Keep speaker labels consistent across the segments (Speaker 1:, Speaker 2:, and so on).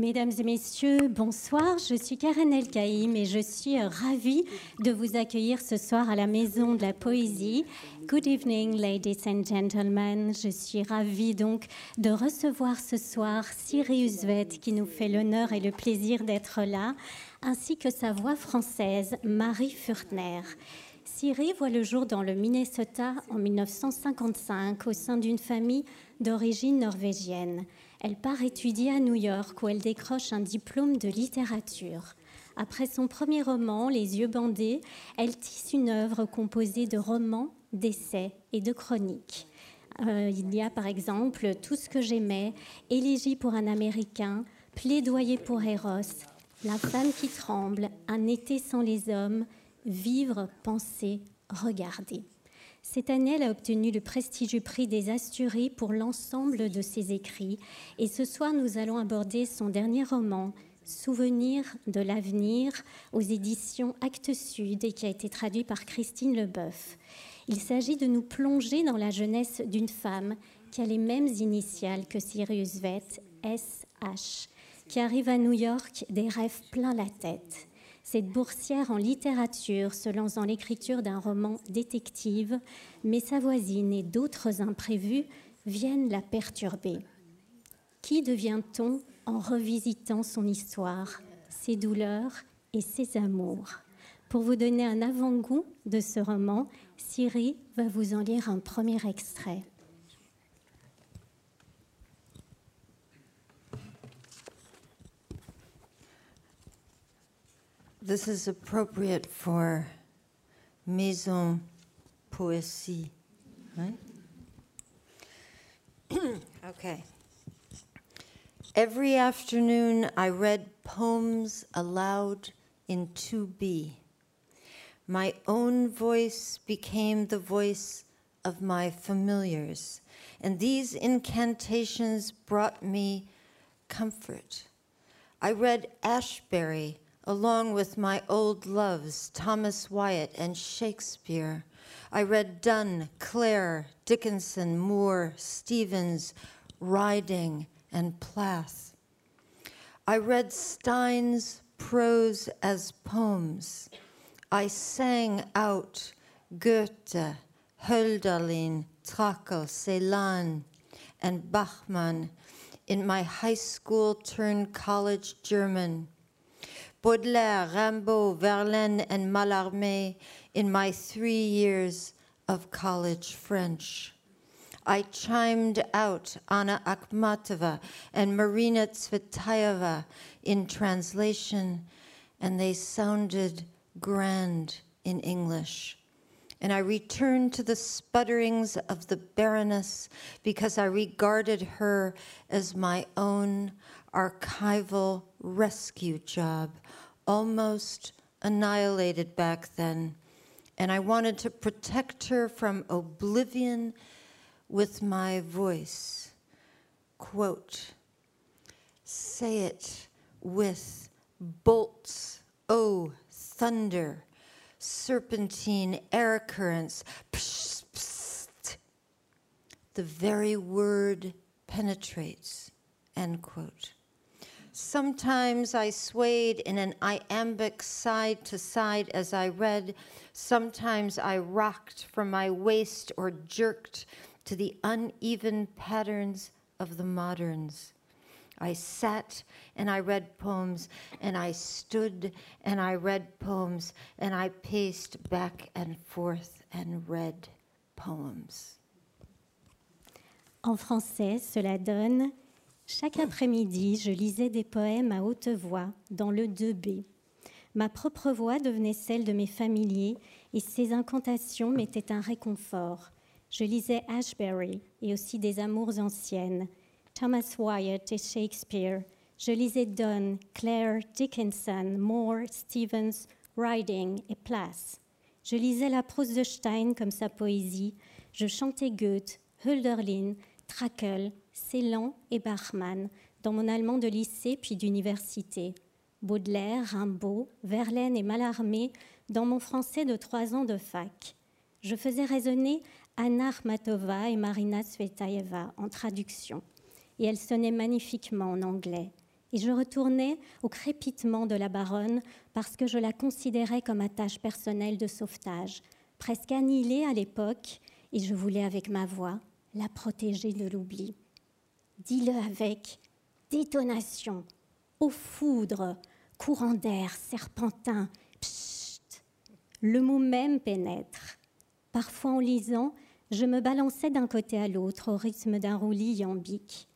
Speaker 1: Mesdames et messieurs, bonsoir. Je suis Karen Elkaïm et je suis ravie de vous accueillir ce soir à la Maison de la Poésie. Good evening, ladies and gentlemen. Je suis ravie donc de recevoir ce soir Sirius Vet qui nous fait l'honneur et le plaisir d'être là, ainsi que sa voix française, Marie Furtner. Siri voit le jour dans le Minnesota en 1955 au sein d'une famille d'origine norvégienne. Elle part étudier à New York où elle décroche un diplôme de littérature. Après son premier roman, Les yeux bandés, elle tisse une œuvre composée de romans, d'essais et de chroniques. Euh, il y a par exemple Tout ce que j'aimais, Élégie pour un Américain, Plaidoyer pour Eros, La femme qui tremble, Un été sans les hommes, Vivre, penser, regarder. Cette année, elle a obtenu le prestigieux prix des Asturies pour l'ensemble de ses écrits. Et ce soir, nous allons aborder son dernier roman, Souvenir de l'avenir, aux éditions Actes Sud, et qui a été traduit par Christine Leboeuf. Il s'agit de nous plonger dans la jeunesse d'une femme qui a les mêmes initiales que Sirius Vett, SH, qui arrive à New York des rêves plein la tête. Cette boursière en littérature se lance dans l'écriture d'un roman détective, mais sa voisine et d'autres imprévus viennent la perturber. Qui devient-on en revisitant son histoire, ses douleurs et ses amours? Pour vous donner un avant-goût de ce roman, Siri va vous en lire un premier extrait.
Speaker 2: This is appropriate for Maison Poésie, right? okay. Every afternoon I read poems aloud in 2B. My own voice became the voice of my familiars, and these incantations brought me comfort. I read Ashbery along with my old loves, Thomas Wyatt and Shakespeare. I read Donne, Clare, Dickinson, Moore, Stevens, Riding, and Plath. I read Stein's prose as poems. I sang out Goethe, Hölderlin, Trakl, Celan, and Bachmann in my high school turned college German. Baudelaire, Rimbaud, Verlaine, and Mallarmé in my three years of college French. I chimed out Anna Akhmatova and Marina Tsvetaeva in translation, and they sounded grand in English. And I returned to the sputterings of the Baroness because I regarded her as my own archival rescue job, almost annihilated back then. And I wanted to protect her from oblivion with my voice. Quote, say it with bolts, oh, thunder, serpentine air currents. Psst. The very word penetrates, end quote. Sometimes I swayed in an iambic side to side as I read. Sometimes I rocked from my waist or jerked to the uneven patterns of the moderns. I sat and I read poems, and I stood and I read poems, and I paced back and forth and read poems.
Speaker 1: En français, cela donne Chaque après-midi, je lisais des poèmes à haute voix dans le 2B. Ma propre voix devenait celle de mes familiers et ces incantations m'étaient un réconfort. Je lisais Ashbery et aussi des amours anciennes, Thomas Wyatt et Shakespeare. Je lisais Donne, Claire, Dickinson, Moore, Stevens, Riding et Plath. Je lisais la prose de Stein comme sa poésie. Je chantais Goethe, Hölderlin, Trakl, Celan et Bachmann dans mon allemand de lycée puis d'université. Baudelaire, Rimbaud, Verlaine et Mallarmé dans mon français de trois ans de fac. Je faisais résonner Anna Armatova et Marina Svetaeva en traduction, et elles sonnaient magnifiquement en anglais. Et je retournais au crépitement de la baronne parce que je la considérais comme attache personnelle de sauvetage, presque annihilée à l'époque, et je voulais avec ma voix la protéger de l'oubli. Dis-le avec détonation, aux foudres, courant d'air, serpentin, psst. Le mot même pénètre. Parfois en lisant, je me balançais d'un côté à l'autre au rythme d'un roulis iambique.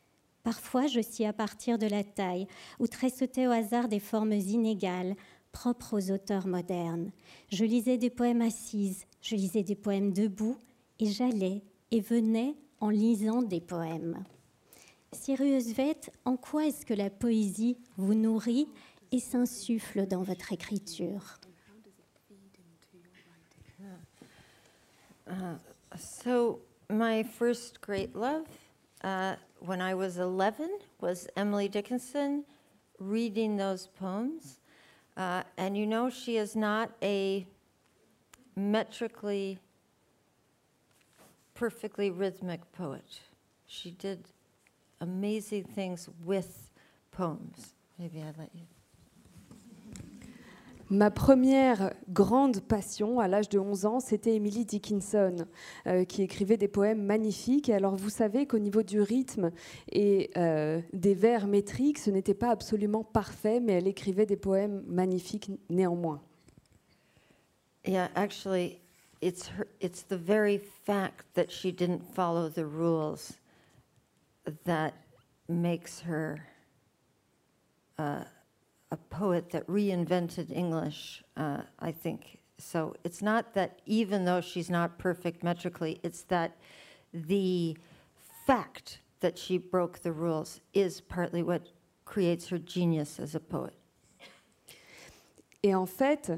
Speaker 1: Parfois, je sciais à partir de la taille ou tressautais au hasard des formes inégales propres aux auteurs modernes. Je lisais des poèmes assises, je lisais des poèmes debout, et j'allais et venais en lisant des poèmes. Sirius Vett, en quoi est-ce que la poésie vous nourrit et s'insuffle dans votre écriture?
Speaker 2: Uh, so, my first great love uh, when I was 11 was Emily Dickinson reading those poems. Uh, and you know, she is not a metrically perfectly rhythmic poet. She did amazing things with poems. Maybe I let you.
Speaker 3: Ma première grande passion à l'âge de 11 ans, c'était Emily Dickinson, euh, qui écrivait des poèmes magnifiques. Et alors vous savez qu'au niveau du rythme et euh, des vers métriques, ce n'était pas absolument parfait, mais elle écrivait des poèmes magnifiques néanmoins.
Speaker 2: Yeah, actually, it's her, it's the very fact that she didn't follow the rules that makes her uh, a poet that reinvented English, uh, I think. So it's not that even though she's not perfect metrically, it's that the fact that she broke the rules is partly what creates her genius as a poet.
Speaker 3: Et en fait,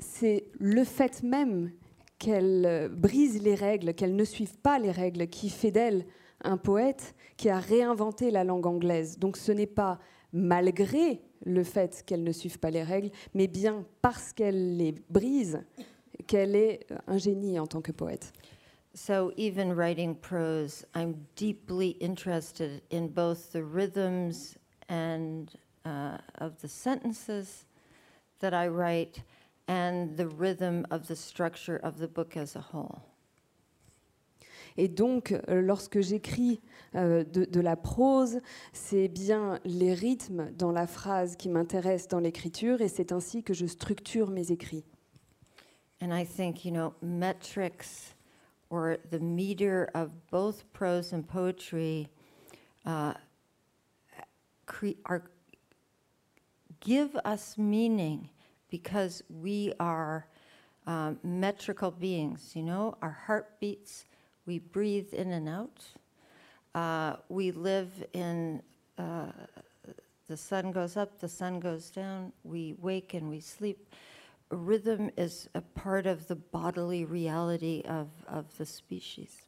Speaker 3: c'est le fait même qu'elle euh, brise les règles, qu'elle ne suive pas les règles, qui fait d'elle un poète qui a réinventé la langue anglaise. Donc ce n'est pas malgré le fait qu'elle ne suive pas les règles, mais bien parce qu'elle les brise qu'elle est un génie en tant que poète.
Speaker 2: So even writing prose, I'm deeply interested in both the rhythms and uh, of the sentences that I write and the rhythm of the structure of the book as a whole.
Speaker 3: Et donc, euh, lorsque j'écris euh, de, la prose, c'est bien les rythmes dans la phrase qui m'intéressent dans l'écriture, et c'est ainsi que je structure mes écrits.
Speaker 2: And I think, you know, metrics or the meter of both prose and poetry uh, are, give us meaning because we are um, metrical beings, you know, our heartbeats, we breathe in and out. Uh, we live in, uh, the sun goes up, the sun goes down, we wake and we sleep. Rhythm is a part of the bodily reality of, of the species.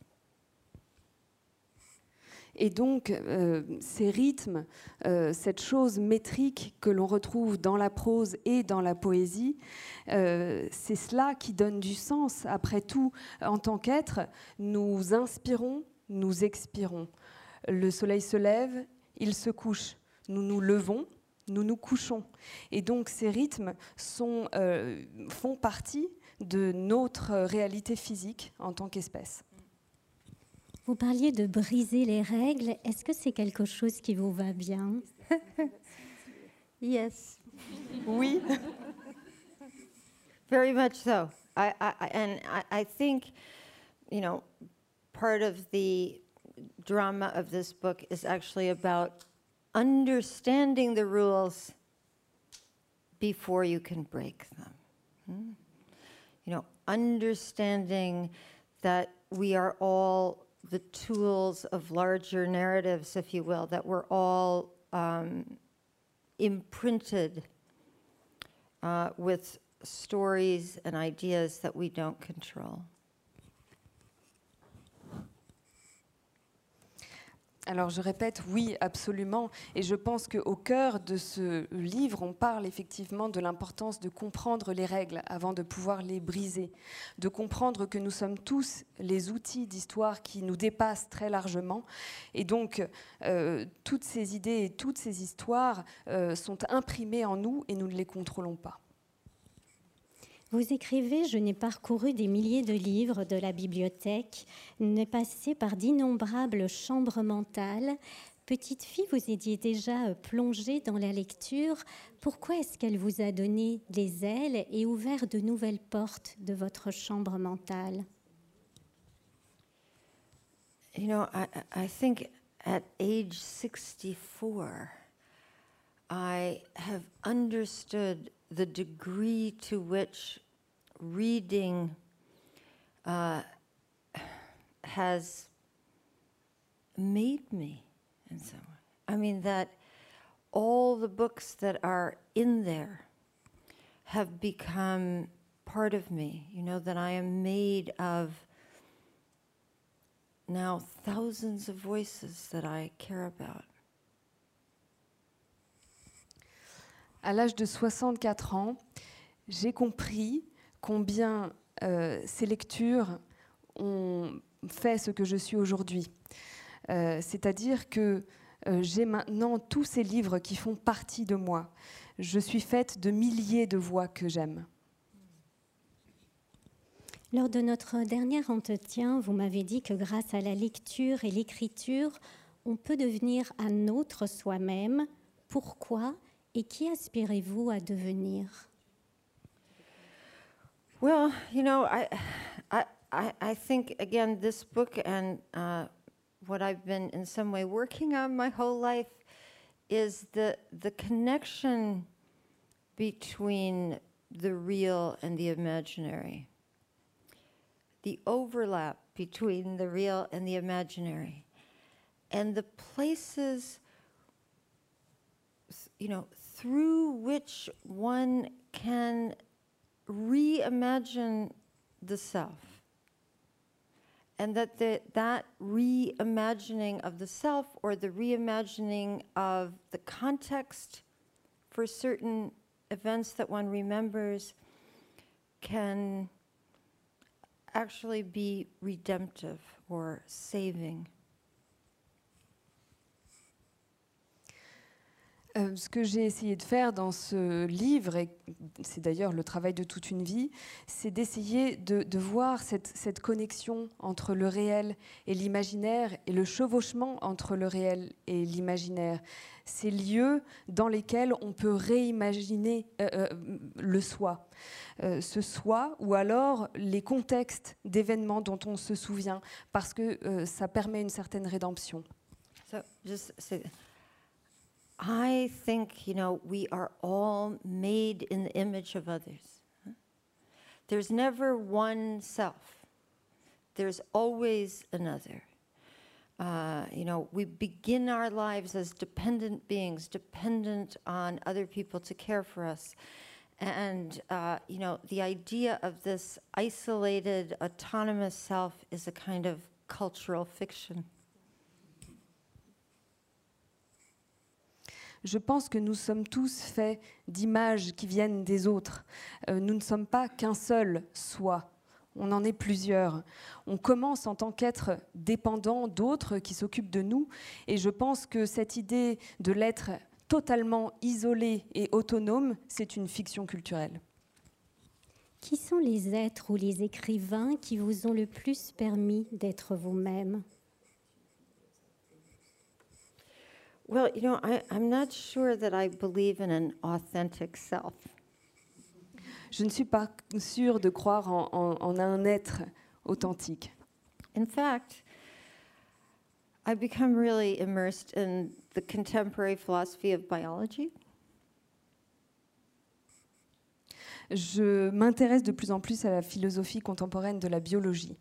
Speaker 3: Et donc, euh, ces rythmes, euh, cette chose métrique que l'on retrouve dans la prose et dans la poésie, euh, c'est cela qui donne du sens. Après tout, en tant qu'être, nous inspirons, nous expirons. Le soleil se lève, il se couche. Nous nous levons, nous nous couchons. Et donc, ces rythmes font partie de notre réalité physique en tant qu'espèce.
Speaker 1: Vous parliez de briser les règles. Est-ce que c'est quelque chose qui vous va bien
Speaker 2: Yes,
Speaker 3: Oui.
Speaker 2: very much so. I, I, and I, I think, you know, part of the drama of this book is actually about understanding the rules before you can break them. Hmm? You know, understanding that we are all the tools of larger narratives, if you will, that we're all um, imprinted uh, with stories and ideas that we don't control.
Speaker 3: Alors je répète, oui, absolument. Et je pense qu'au cœur de ce livre, on parle effectivement de l'importance de comprendre les règles avant de pouvoir les briser, de comprendre que nous sommes tous les outils d'histoire qui nous dépassent très largement. Et donc, euh, toutes ces idées et toutes ces histoires euh, sont imprimées en nous et nous ne les contrôlons pas.
Speaker 1: Vous écrivez Je n'ai parcouru des milliers de livres de la bibliothèque, n'ai passé par d'innombrables chambres mentales. Petite fille, vous étiez déjà plongée dans la lecture. Pourquoi est-ce qu'elle vous a donné des ailes et ouvert de nouvelles portes de votre chambre mentale?
Speaker 2: You know, I, I think at age 64, I have understood the degree to which reading uh, has made me in some way. I mean, that all the books that are in there have become part of me, you know, that I am made of now thousands of voices that I care about.
Speaker 3: À l'âge de 64 ans, j'ai compris combien euh, ces lectures ont fait ce que je suis aujourd'hui. Euh, C'est-à-dire que euh, j'ai maintenant tous ces livres qui font partie de moi. Je suis faite de milliers de voix que j'aime.
Speaker 1: Lors de notre dernier entretien, vous m'avez dit que grâce à la lecture et l'écriture, on peut devenir un autre soi-même. Pourquoi et qui aspirez-vous à devenir
Speaker 2: Well, you know, I, I, I, think again, this book and uh, what I've been in some way working on my whole life is the the connection between the real and the imaginary. The overlap between the real and the imaginary, and the places, you know, through which one can reimagine the self. And that the, that reimagining of the self or the reimagining of the context for certain events that one remembers can actually be redemptive or saving.
Speaker 3: Euh, ce que j'ai essayé de faire dans ce livre, et c'est d'ailleurs le travail de toute une vie, c'est d'essayer de, voir cette, connexion entre le réel et l'imaginaire et le chevauchement entre le réel et l'imaginaire. Ces lieux dans lesquels on peut réimaginer euh, euh, le soi. Ce soi ou alors les contextes d'événements dont on se souvient, parce que ça permet une certaine rédemption.
Speaker 2: I think, you know, we are all made in the image of others. There's never one self, there's always another. Uh, you know, we begin our lives as dependent beings, dependent on other people to care for us. And, uh, you know, the idea of this isolated, autonomous self is a kind of cultural fiction.
Speaker 3: Je pense que nous sommes tous faits d'images qui viennent des autres. Euh, nous ne sommes pas qu'un seul soi. On en est plusieurs. On commence en tant qu'être dépendant d'autres qui s'occupent de nous. Et je pense que cette idée de l'être totalement isolé et autonome, c'est une fiction culturelle.
Speaker 1: Qui sont les êtres ou les écrivains qui vous ont le plus permis d'être vous-même?
Speaker 2: Well, you know, I, I'm not sure that I believe in an authentic self.
Speaker 3: Je ne suis pas sûre de croire en, en, en un être authentique.
Speaker 2: In fact, I've become really immersed in the contemporary philosophy of biology.
Speaker 3: Je m'intéresse de plus en plus à la philosophie contemporaine de la biologie.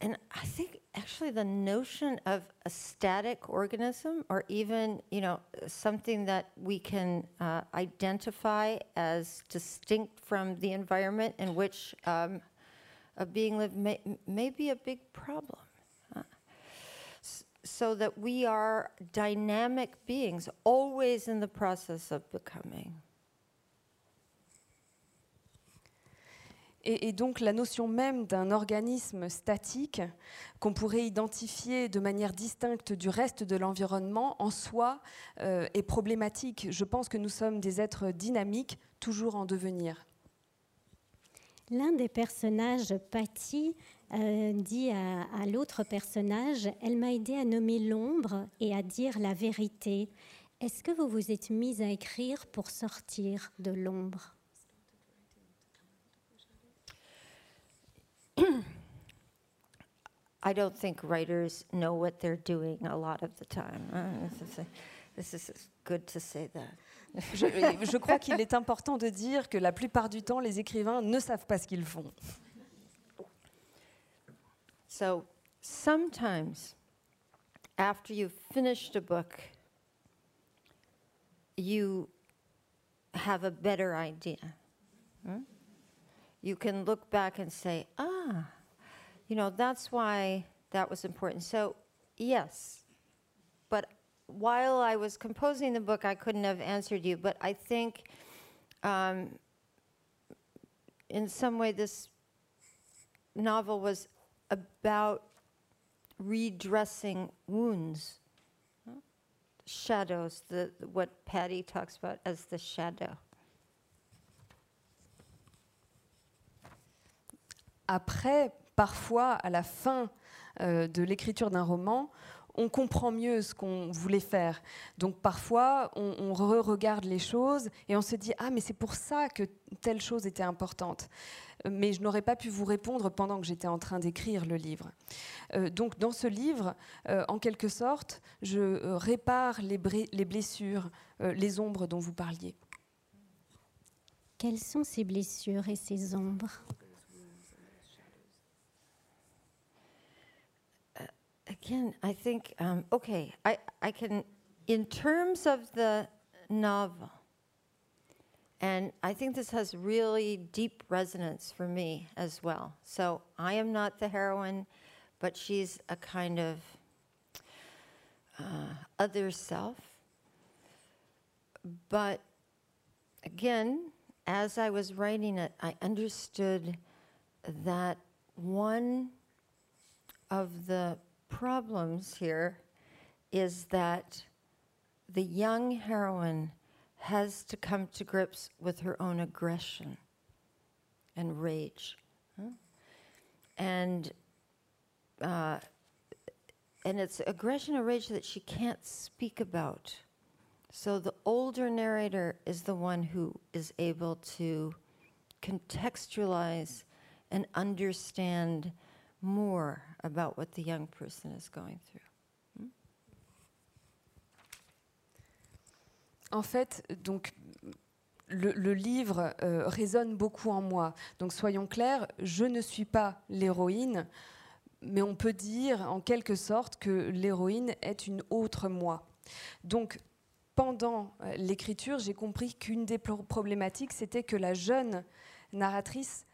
Speaker 2: And I think actually the notion of a static organism or even, you know, something that we can uh, identify as distinct from the environment in which um, a being lived may, may be a big problem. So that we are dynamic beings, always in the process of becoming.
Speaker 3: Et, donc la notion même d'un organisme statique qu'on pourrait identifier de manière distincte du reste de l'environnement en soi euh, est problématique. Je pense que nous sommes des êtres dynamiques, toujours en devenir.
Speaker 1: L'un des personnages, Patty, euh, dit à, à l'autre personnage, elle m'a aidé à nommer l'ombre et à dire la vérité. Est-ce que vous vous êtes mis à écrire pour sortir de l'ombre?
Speaker 2: I don't think writers know what they're doing a lot of the time. This, is this is good to say that.
Speaker 3: Je, je crois qu'il est important de dire que la plupart du temps, les écrivains ne savent pas ce qu'ils font.
Speaker 2: So sometimes, after you've finished a book, you have a better idea. Hmm? You can look back and say, ah, you know, that's why that was important. So, yes, but while I was composing the book, I couldn't have answered you, but I think um, in some way this novel was about redressing wounds, shadows, the, what Patty talks about as the shadow.
Speaker 3: Après, parfois, à la fin euh, de l'écriture d'un roman, on comprend mieux ce qu'on voulait faire. Donc parfois, on, on re-regarde les choses et on se dit ah mais c'est pour ça que telle chose était importante. Mais je n'aurais pas pu vous répondre pendant que j'étais en train d'écrire le livre. Euh, donc dans ce livre, euh, en quelque sorte, je répare les, blessures, les ombres dont vous parliez.
Speaker 1: Quelles sont ces blessures et ces ombres?
Speaker 2: Again, I think, um, okay, I, I can, in terms of the novel, and I think this has really deep resonance for me as well. So I am not the heroine, but she's a kind of uh, other self. But again, as I was writing it, I understood that one of the problems here is that the young heroine has to come to grips with her own aggression and rage. And uh, and it's aggression and rage that she can't speak about. So the older narrator is the one who is able to contextualize and understand more about what the young person is going through.
Speaker 3: En fait, donc, le, livre euh, résonne beaucoup en moi. Donc soyons clairs, je ne suis pas l'héroïne, mais on peut dire en quelque sorte que l'héroïne est une autre moi. Donc pendant euh, l'écriture, j'ai compris qu'une des pro- problématiques, c'était que la jeune narratrice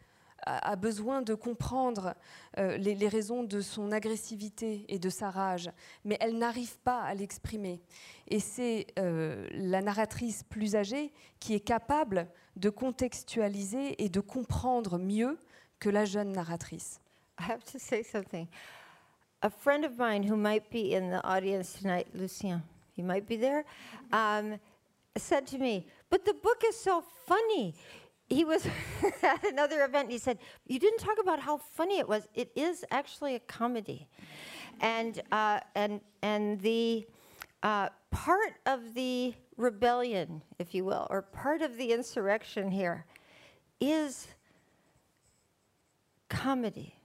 Speaker 3: a besoin de comprendre euh, les, les raisons de son agressivité et de sa rage, mais elle n'arrive pas à l'exprimer. Et c'est euh, la narratrice plus âgée qui est capable de contextualiser et de comprendre mieux que la jeune narratrice.
Speaker 2: I have to say something. A friend of mine who might be in the audience tonight, Lucien, he might be there, um, said to me, But the book is so funny. He was at another event and he said, You didn't talk about how funny it was. It is actually a comedy. And, uh, and, and the uh, part of the rebellion, if you will, or part of the insurrection here is comedy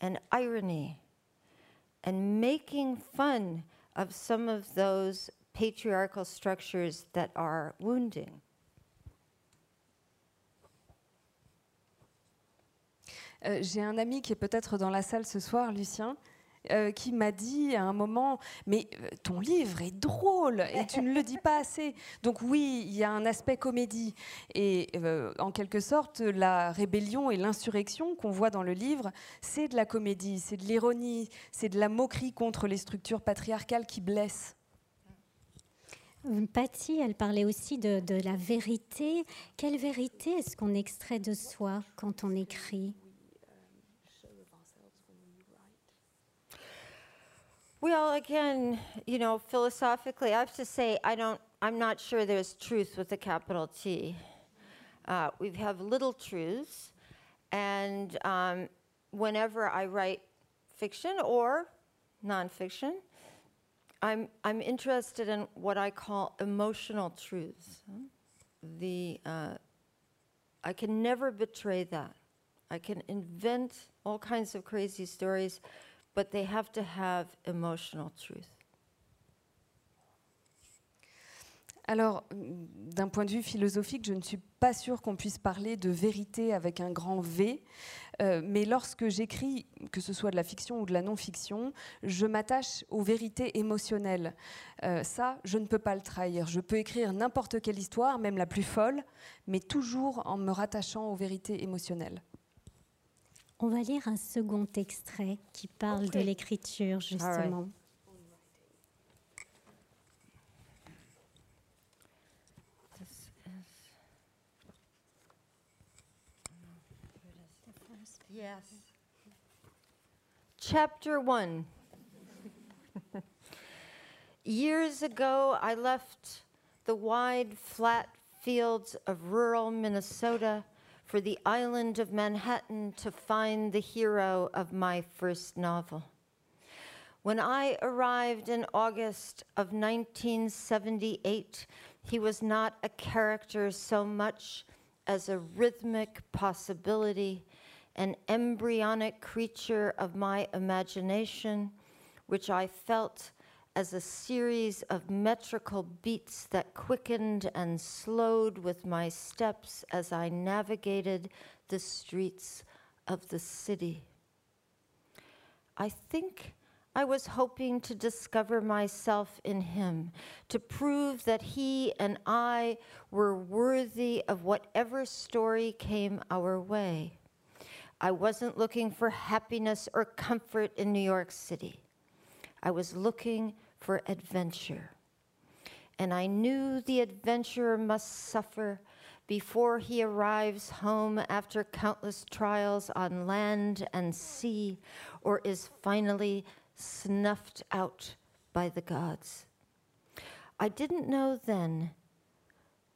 Speaker 2: and irony and making fun of some of those patriarchal structures that are wounding.
Speaker 3: Euh, J'ai un ami qui est peut-être dans la salle ce soir, Lucien, euh, qui m'a dit à un moment Mais euh, ton livre est drôle et tu ne le dis pas assez. Donc, oui, il y a un aspect comédie. Et en quelque sorte, la rébellion et l'insurrection qu'on voit dans le livre, c'est de la comédie, c'est de l'ironie, c'est de la moquerie contre les structures patriarcales qui blessent.
Speaker 1: Patty, elle parlait aussi de la vérité. Quelle vérité est-ce qu'on extrait de soi quand on écrit?
Speaker 2: Well, again, you know, philosophically, I have to say I don't. I'm not sure there's truth with a capital T. Uh, we have little truths, and um, whenever I write fiction or nonfiction, I'm I'm interested in what I call emotional truths. The uh, I can never betray that. I can invent all kinds of crazy stories but they have to have emotional truth.
Speaker 3: Alors, d'un point de vue philosophique, je ne suis pas sûre qu'on puisse parler de vérité avec un grand V, euh, mais lorsque j'écris, que ce soit de la fiction ou de la non-fiction, je m'attache aux vérités émotionnelles. Euh, ça, je ne peux pas le trahir. Je peux écrire n'importe quelle histoire, même la plus folle, mais toujours en me rattachant aux vérités émotionnelles.
Speaker 1: On va lire un second extrait qui parle de l'écriture, justement.
Speaker 2: Yes. Chapter 1. Years ago, I left the wide, flat fields of rural Minnesota for the island of Manhattan to find the hero of my first novel. When I arrived in August of 1978, he was not a character so much as a rhythmic possibility, an embryonic creature of my imagination, which I felt as a series of metrical beats that quickened and slowed with my steps as I navigated the streets of the city. I think I was hoping to discover myself in him, to prove that he and I were worthy of whatever story came our way. I wasn't looking for happiness or comfort in New York City. I was looking for adventure. And I knew the adventurer must suffer before he arrives home after countless trials on land and sea, or is finally snuffed out by the gods. I didn't know then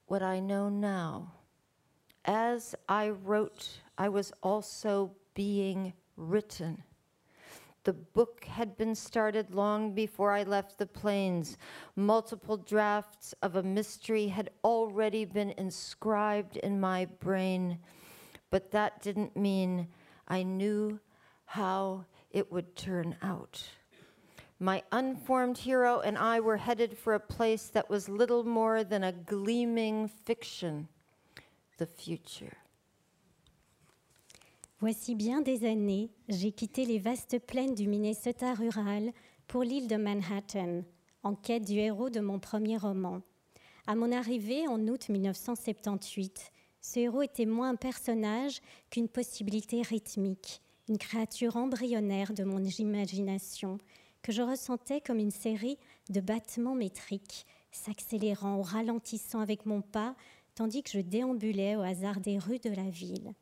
Speaker 2: what I know now. As I wrote, I was also being written. The book had been started long before I left the plains. Multiple drafts of a mystery had already been inscribed in my brain, but that didn't mean I knew how it would turn out. My unformed hero and I were headed for a place that was little more than a gleaming fiction the future.
Speaker 1: Voici bien des années, j'ai quitté les vastes plaines du Minnesota rural pour l'île de Manhattan, en quête du héros de mon premier roman. À mon arrivée en août 1978, ce héros était moins un personnage qu'une possibilité rythmique, une créature embryonnaire de mon imagination, que je ressentais comme une série de battements métriques, s'accélérant ou ralentissant avec mon pas, tandis que je déambulais au hasard des rues de la ville.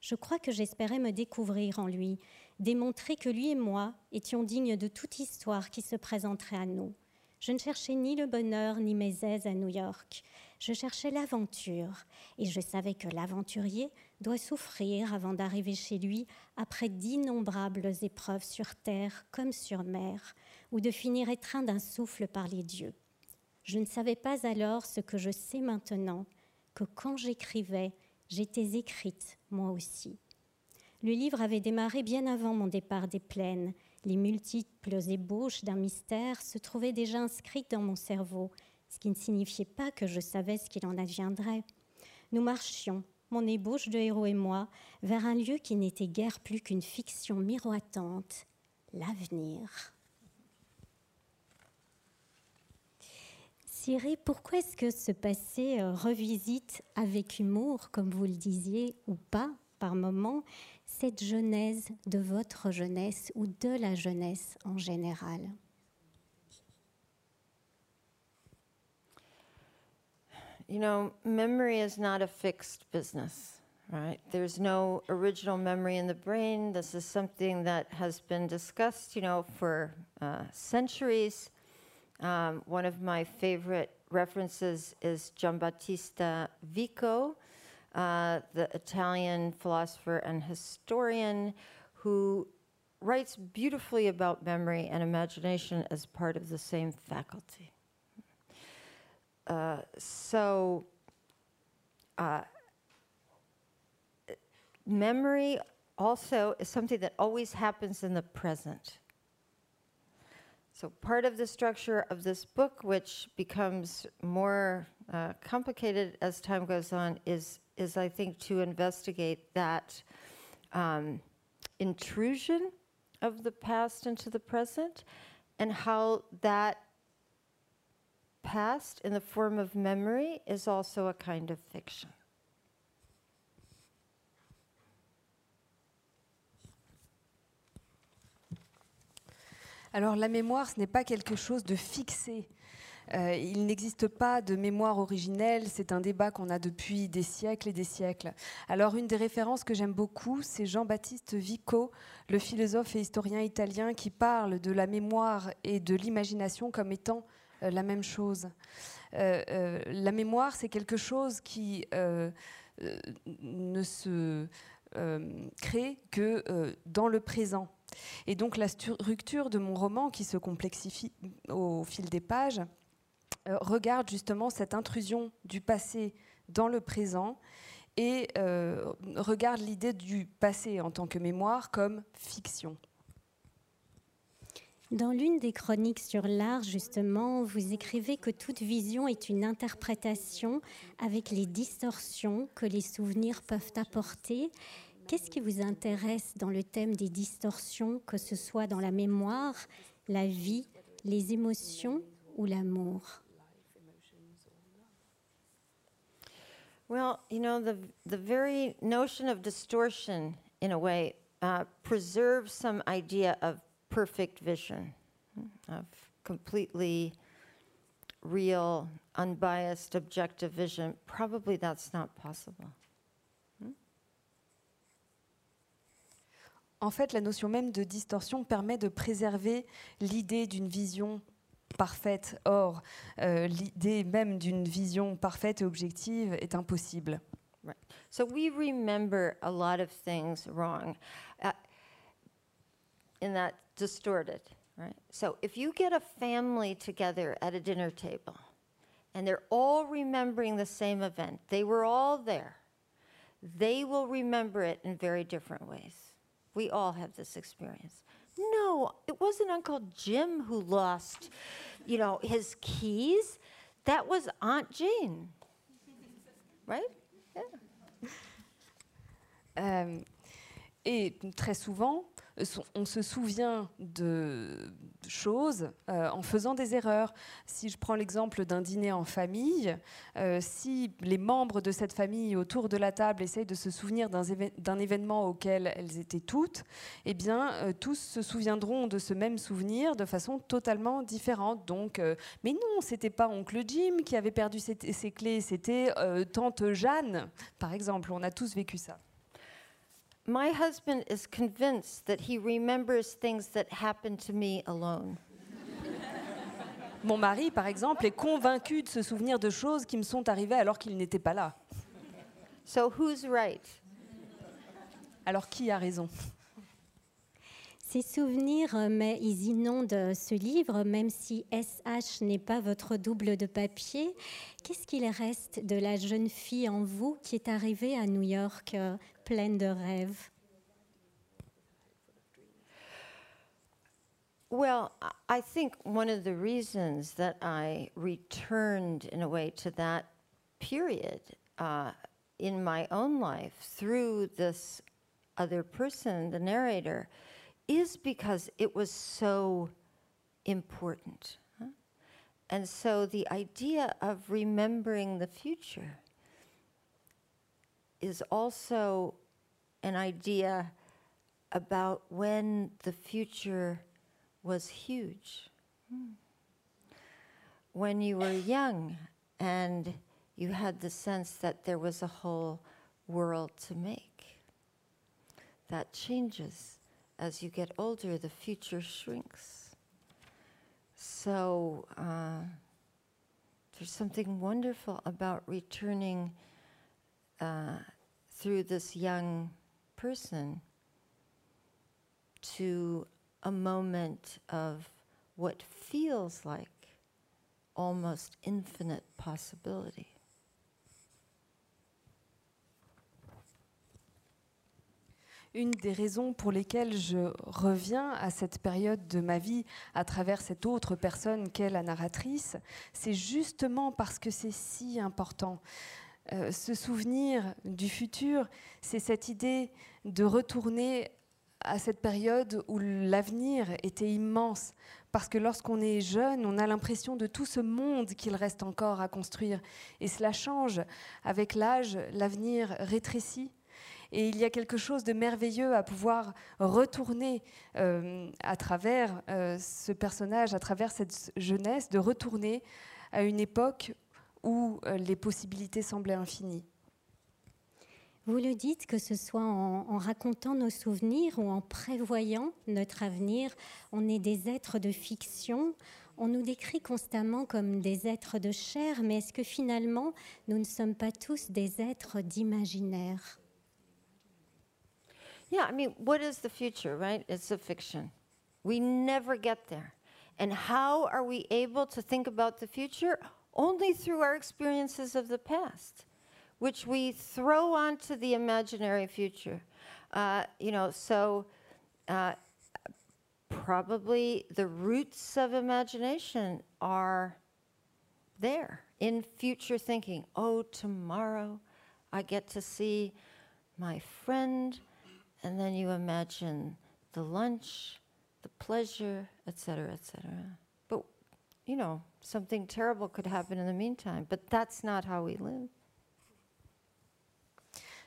Speaker 1: Je crois que j'espérais me découvrir en lui, démontrer que lui et moi étions dignes de toute histoire qui se présenterait à nous. Je ne cherchais ni le bonheur ni mes aises à New York. Je cherchais l'aventure, et je savais que l'aventurier doit souffrir avant d'arriver chez lui après d'innombrables épreuves sur terre comme sur mer, ou de finir étreint d'un souffle par les dieux. Je ne savais pas alors ce que je sais maintenant, que quand j'écrivais, j'étais écrite, moi aussi. Le livre avait démarré bien avant mon départ des plaines. Les multiples ébauches d'un mystère se trouvaient déjà inscrites dans mon cerveau, ce qui ne signifiait pas que je savais ce qu'il en adviendrait. Nous marchions, mon ébauche de héros et moi, vers un lieu qui n'était guère plus qu'une fiction miroitante, l'avenir. Cyril, pourquoi est-ce que ce passé euh, revisite avec humour, comme vous le disiez, ou pas, par moment, cette genèse de votre jeunesse ou de la jeunesse en général?
Speaker 2: You know, memory is not a fixed business, right? There's no original memory in the brain. This is something that has been discussed, you know, for uh, centuries. Um, one of my favorite references is Giambattista Vico, uh, the Italian philosopher and historian who writes beautifully about memory and imagination as part of the same faculty. Uh, so, uh, memory also is something that always happens in the present. So, part of the structure of this book, which becomes more uh, complicated as time goes on, is, is I think to investigate that um, intrusion of the past into the present and how that past in the form of memory is also a kind of fiction.
Speaker 3: Alors la mémoire, ce n'est pas quelque chose de fixé. Euh, il n'existe pas de mémoire originelle, c'est un débat qu'on a depuis des siècles et des siècles. Alors une des références que j'aime beaucoup, c'est Jean-Baptiste Vico, le philosophe et historien italien qui parle de la mémoire et de l'imagination comme étant euh, la même chose. Euh, la mémoire, c'est quelque chose qui ne se crée que dans le présent. Et donc la structure de mon roman, qui se complexifie au fil des pages, regarde justement cette intrusion du passé dans le présent et regarde l'idée du passé en tant que mémoire comme fiction.
Speaker 1: Dans l'une des chroniques sur l'art, justement, vous écrivez que toute vision est une interprétation avec les distorsions que les souvenirs peuvent apporter. Qu'est-ce qui vous intéresse dans le thème des distorsions, que ce soit dans la mémoire, la vie, les émotions ou l'amour?
Speaker 2: Well, you know, the, the very notion of distortion, in a way, uh, preserves some idea of perfect vision, of completely real, unbiased, objective vision, probably that's not possible.
Speaker 3: En fait, la notion même de distorsion permet de préserver l'idée d'une vision parfaite. Or, euh, l'idée même d'une vision parfaite et objective est impossible.
Speaker 2: Right. So we remember a lot of things wrong. Uh, in that distorted, right? So if you get a family together at a dinner table and they're all remembering the same event, they were all there, they will remember it in very different ways. We all have this experience. No, it wasn't Uncle Jim who lost, you know, his keys. That was Aunt Jane. Right? Yeah.
Speaker 3: Um, et très souvent, on se souvient de choses euh, en faisant des erreurs. Si je prends l'exemple d'un dîner en famille, euh, si les membres de cette famille autour de la table essayent de se souvenir d'un événement auquel elles étaient toutes, eh bien, euh, tous se souviendront de ce même souvenir de façon totalement différente. Donc, mais non, c'était pas oncle Jim qui avait perdu ses, ses clés, c'était tante Jeanne, par exemple. On a tous vécu ça.
Speaker 2: My husband is convinced that he remembers things that happened to me alone.
Speaker 3: Mon mari, par exemple, est convaincu de se souvenir de choses qui me sont arrivées alors qu'il n'était pas là.
Speaker 2: So who's right?
Speaker 3: Alors qui a raison?
Speaker 1: Ces souvenirs, euh, mais ils inondent ce livre, même si SH n'est pas votre double de papier. Qu'est-ce qu'il reste de la jeune fille en vous qui est arrivée à New York euh, pleine de rêves
Speaker 2: Well, I think one of the reasons that I returned in a way to that period uh, in my own life through this other person, the narrator, is because it was so important. huh? And so the idea of remembering the future is also an idea about when the future was huge. When you were young and you had the sense that there was a whole world to make. That changes as you get older, the future shrinks. So uh, there's something wonderful about returning uh, through this young person to a moment of what feels like almost infinite possibility.
Speaker 3: Une des raisons pour lesquelles je reviens à cette période de ma vie à travers cette autre personne qu'est la narratrice, c'est justement parce que c'est si important. Euh, ce souvenir du futur, c'est cette idée de retourner à cette période où l'avenir était immense. Parce que lorsqu'on est jeune, on a l'impression de tout ce monde qu'il reste encore à construire. Et cela change. Avec l'âge, l'avenir rétrécit. Et il y a quelque chose de merveilleux à pouvoir retourner euh, à travers euh, ce personnage, à travers cette jeunesse, de retourner à une époque où euh, les possibilités semblaient infinies.
Speaker 1: Vous le dites, que ce soit en, racontant nos souvenirs ou en prévoyant notre avenir, on est des êtres de fiction. On nous décrit constamment comme des êtres de chair, mais est-ce que finalement nous ne sommes pas tous des êtres d'imaginaire?
Speaker 2: Yeah, I mean, what is the future, right? It's a fiction. We never get there. And how are we able to think about the future? Only through our experiences of the past, which we throw onto the imaginary future. Uh, you know, so uh, probably the roots of imagination are there in future thinking. Oh, tomorrow I get to see my friend and then you imagine the lunch, the pleasure, etc., etc. But, you know, something terrible could happen in the meantime, but that's not how we live.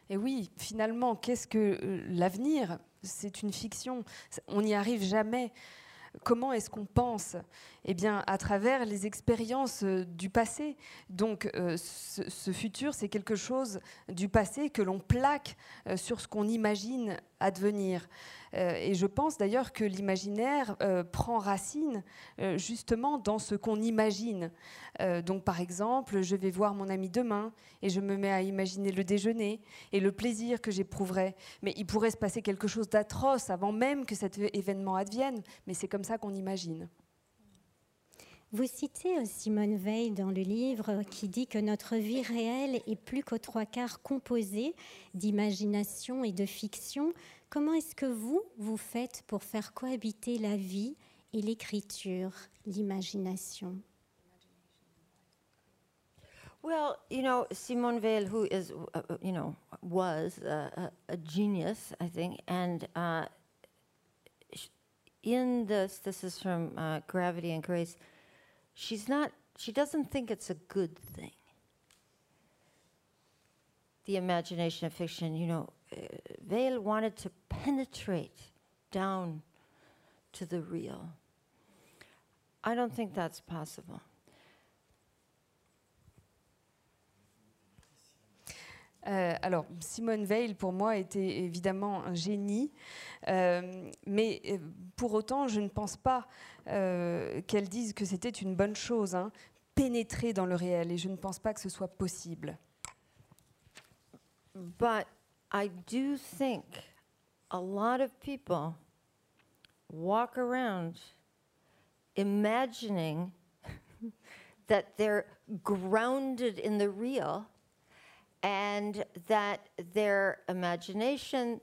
Speaker 3: Et oui, finalement, qu'est-ce que euh, l'avenir? C'est une fiction. On n'y arrive jamais. Comment est-ce qu'on pense? Eh bien, à travers les expériences euh, du passé. Donc, euh, ce, ce, futur, c'est quelque chose du passé que l'on plaque euh, sur ce qu'on imagine advenir. Et je pense d'ailleurs que l'imaginaire prend racine justement dans ce qu'on imagine. donc, par exemple, je vais voir mon ami demain et je me mets à imaginer le déjeuner et le plaisir que j'éprouverai. Mais il pourrait se passer quelque chose d'atroce avant même que cet événement advienne. Mais c'est comme ça qu'on imagine.
Speaker 1: Vous citez Simone Veil dans le livre qui dit que notre vie réelle est plus qu'aux trois quarts composée d'imagination et de fiction. Comment est-ce que vous, vous faites pour faire cohabiter la vie et l'écriture, l'imagination?
Speaker 2: Well, you know, Simone Veil, who is, uh, you know, was a, a, genius, I think, and uh, in this, this is from uh, Gravity and Grace, she's not, she doesn't think it's a good thing. The imagination of fiction, you know, uh, Vale wanted to penetrate down to the real. I don't think that's possible.
Speaker 3: Euh, alors, Simone Veil, pour moi, était évidemment un génie, euh, mais euh, pour autant, je ne pense pas qu'elle dise que c'était une bonne chose, hein, pénétrer dans le réel, et je ne pense pas que ce soit possible.
Speaker 2: But I do think a lot of people walk around imagining that they're grounded in the real and that their imagination,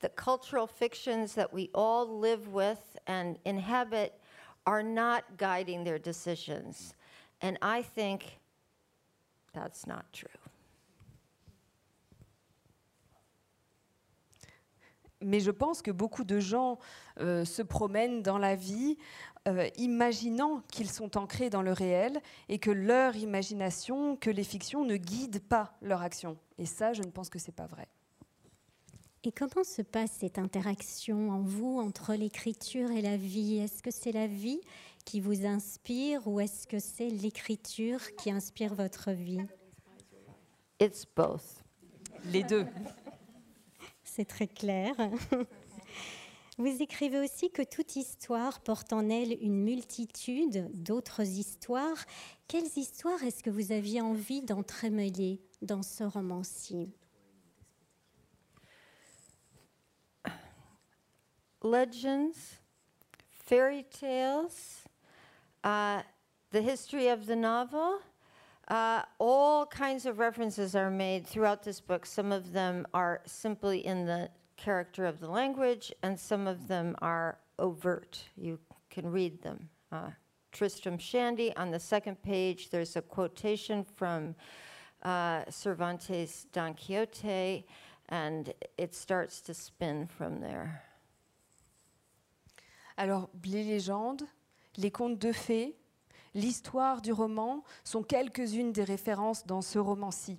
Speaker 2: the cultural fictions that we all live with and inhabit, are not guiding their decisions. And I think that's not true.
Speaker 3: mais je pense que beaucoup de gens euh, se promènent dans la vie euh, imaginant qu'ils sont ancrés dans le réel et que leur imagination, que les fictions ne guident pas leur action. Et ça, je ne pense que c'est pas vrai.
Speaker 1: Et comment se passe cette interaction en vous entre l'écriture et la vie? Est-ce que c'est la vie qui vous inspire ou est-ce que c'est l'écriture qui inspire votre vie?
Speaker 2: It's both.
Speaker 3: Les deux.
Speaker 1: C'est très clair. Vous écrivez aussi que toute histoire porte en elle une multitude d'autres histoires. Quelles histoires est-ce que vous aviez envie d'entremeler dans ce roman-ci
Speaker 2: legends, fairy tales, uh, the history of the novel. Uh, all kinds of references are made throughout this book. Some of them are simply in the character of the language, and some of them are overt. You can read them. Uh, Tristram Shandy, on the second page, there's a quotation from uh, Cervantes' Don Quixote, and it starts to spin from there.
Speaker 3: Alors, les légendes, les contes de fées, l'histoire du roman sont quelques-unes des références dans ce roman-ci.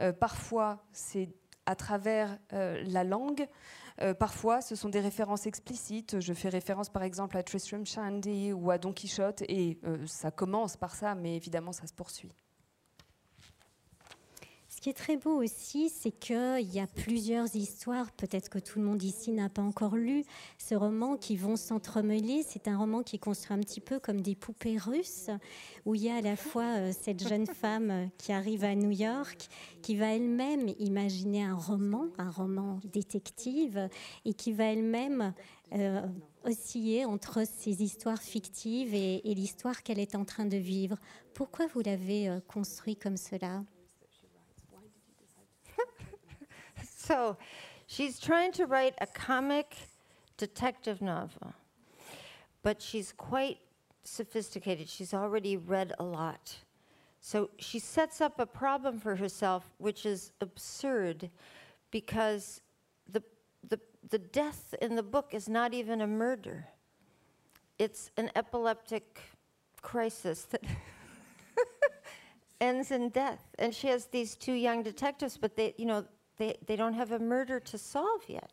Speaker 3: Euh, parfois, c'est à travers euh, la langue. Euh, parfois, ce sont des références explicites. Je fais référence par exemple à Tristram Shandy ou à Don Quichotte, et ça commence par ça, mais évidemment, ça se poursuit.
Speaker 1: Ce qui est très beau aussi, c'est qu'il y a plusieurs histoires, peut-être que tout le monde ici n'a pas encore lu ce roman, qui vont s'entremêler. C'est un roman qui est construit un petit peu comme des poupées russes, où il y a à la fois euh, cette jeune femme qui arrive à New York, qui va elle-même imaginer un roman, un roman détective, et qui va elle-même euh, osciller entre ces histoires fictives et, l'histoire qu'elle est en train de vivre. Pourquoi vous l'avez euh, construit comme cela?
Speaker 2: So she's trying to write a comic detective novel, but she's quite sophisticated. She's already read a lot. So she sets up a problem for herself, which is absurd because the, the, the death in the book is not even a murder, it's an epileptic crisis that. ends in death and she has these two young detectives but they you know they, they don't have a murder to solve yet.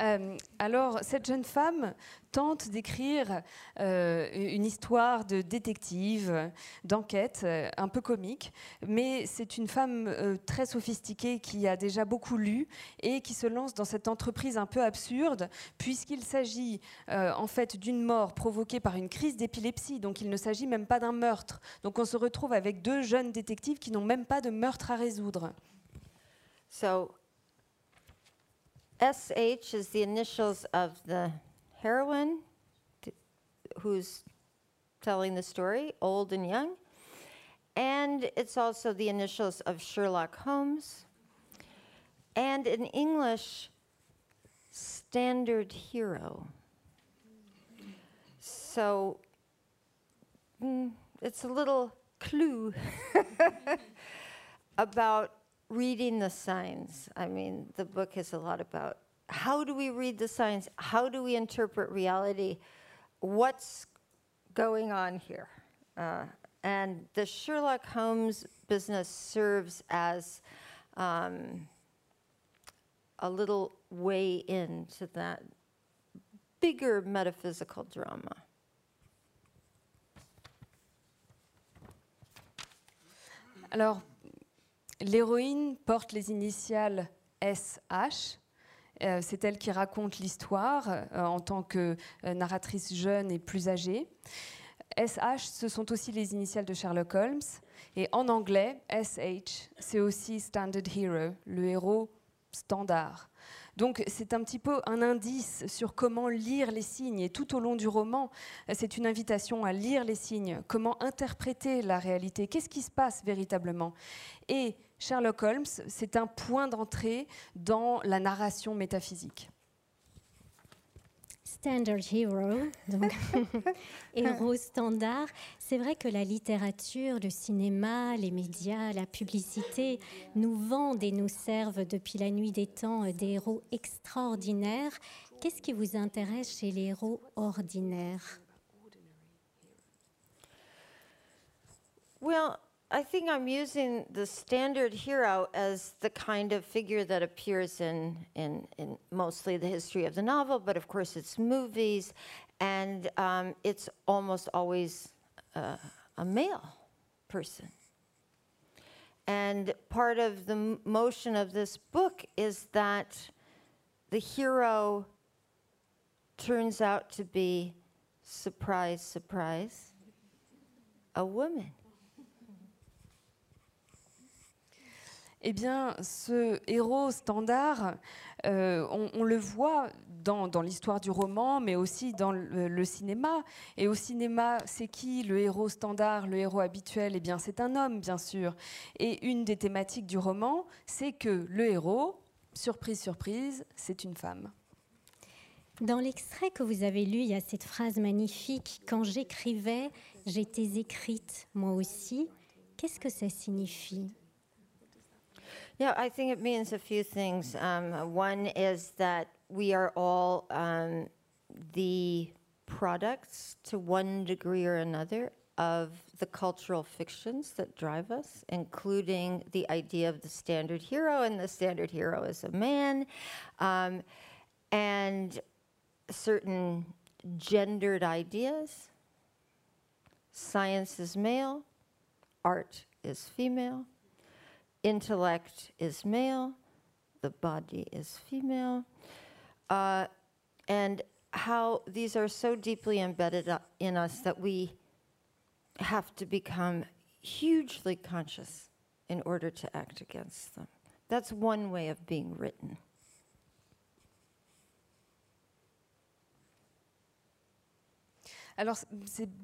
Speaker 3: Euh, alors, cette jeune femme tente d'écrire euh, une histoire de détective, d'enquête, euh, un peu comique, mais c'est une femme très sophistiquée qui a déjà beaucoup lu et qui se lance dans cette entreprise un peu absurde, puisqu'il s'agit en fait d'une mort provoquée par une crise d'épilepsie, donc il ne s'agit même pas d'un meurtre. Donc on se retrouve avec deux jeunes détectives qui n'ont même pas de meurtre à résoudre.
Speaker 2: So SH is the initials of the heroine who's telling the story, old and young. And it's also the initials of Sherlock Holmes. And in English, standard hero. So mm, it's a little clue about reading the signs. I mean, the book is a lot about how do we read the signs? How do we interpret reality? What's going on here? Uh, and the Sherlock Holmes business serves as um, a little way into that bigger metaphysical drama.
Speaker 3: Alors, L'héroïne porte les initiales SH. Euh, c'est elle qui raconte l'histoire euh, en tant que euh, narratrice jeune et plus âgée. SH, ce sont aussi les initiales de Sherlock Holmes. Et en anglais, SH, c'est aussi Standard Hero, le héros standard. Donc c'est un petit peu un indice sur comment lire les signes. Et tout au long du roman, c'est une invitation à lire les signes, comment interpréter la réalité, qu'est-ce qui se passe véritablement? Et Sherlock Holmes, c'est un point d'entrée dans la narration métaphysique.
Speaker 1: Standard hero, donc héros standard, c'est vrai que la littérature, le cinéma, les médias, la publicité nous vendent et nous servent depuis la nuit des temps des héros extraordinaires. Qu'est-ce qui vous intéresse chez les héros ordinaires?
Speaker 2: Well, I think I'm using the standard hero as the kind of figure that appears in, in, in mostly the history of the novel, but of course it's movies, and um, it's almost always uh, a male person. And part of the motion of this book is that the hero turns out to be, surprise, surprise, a woman.
Speaker 3: Eh bien, ce héros standard, euh, on, le voit dans, dans l'histoire du roman, mais aussi dans le, le cinéma. Et au cinéma, c'est qui le héros standard, le héros habituel? Eh bien, c'est un homme, bien sûr. Et une des thématiques du roman, c'est que le héros, surprise, surprise, c'est une femme.
Speaker 1: Dans l'extrait que vous avez lu, il y a cette phrase magnifique Quand j'écrivais, j'étais écrite moi aussi. Qu'est-ce que ça signifie?
Speaker 2: Yeah, I think it means a few things. Um, one is that we are all um, the products, to one degree or another, of the cultural fictions that drive us, including the idea of the standard hero, and the standard hero is a man, um, and certain gendered ideas. Science is male, art is female intellect is male, the body is female, uh, and how these are so deeply embedded in us that we have to become hugely conscious in order to act against them. That's one way of being written.
Speaker 3: Alors,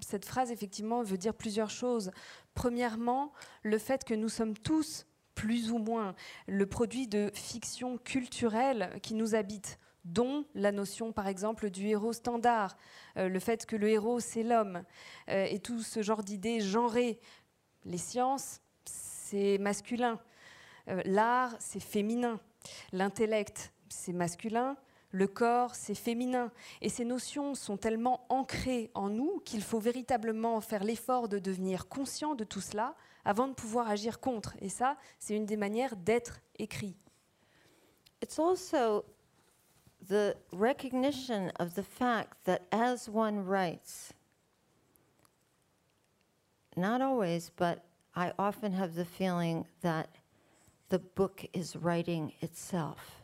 Speaker 3: cette phrase, effectivement, veut dire plusieurs choses. Premièrement, le fait que nous sommes tous, plus ou moins, le produit de fiction culturelle qui nous habite, dont la notion, par exemple, du héros standard, euh, le fait que le héros, c'est l'homme, euh, et tout ce genre d'idées genrées. Les sciences, c'est masculin. Euh, L'art, c'est féminin. L'intellect, c'est masculin. Le corps, c'est féminin. Et ces notions sont tellement ancrées en nous qu'il faut véritablement faire l'effort de devenir conscient de tout cela avant de pouvoir agir contre. Et ça, c'est une des manières d'être écrit.
Speaker 2: It's also the recognition of the fact that as one writes, not always, but I often have the feeling that the book is writing itself.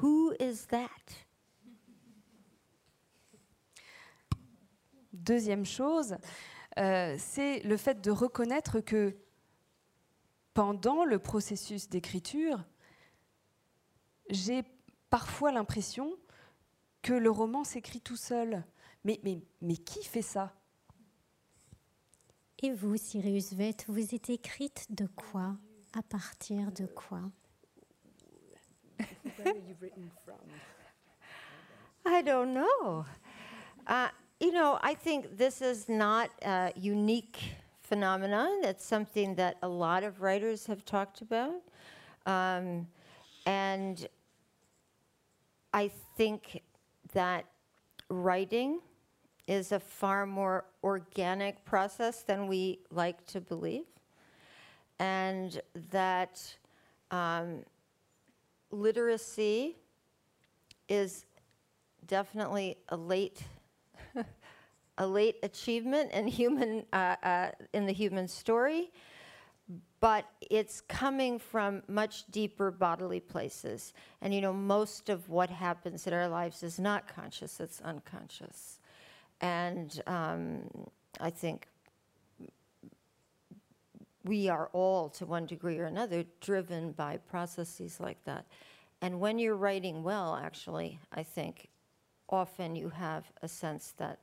Speaker 2: Who is that?
Speaker 3: Deuxième chose, euh, c'est le fait de reconnaître que pendant le processus d'écriture, j'ai parfois l'impression que le roman s'écrit tout seul. Mais, mais, mais qui fait ça?
Speaker 1: Et vous, Sirius Vett, vous êtes écrite de quoi? À partir de quoi?
Speaker 2: I don't know. Uh, you know, I think this is not a unique phenomenon. It's something that a lot of writers have talked about. Um, and I think that writing is a far more organic process than we like to believe. And that um, literacy is definitely a late a late achievement in human uh, uh, in the human story but it's coming from much deeper bodily places. And you know most of what happens in our lives is not conscious it's unconscious. And um, i think we are all to one degree or another driven by processes like that. And when you're writing well, actually, I think often you have a sense that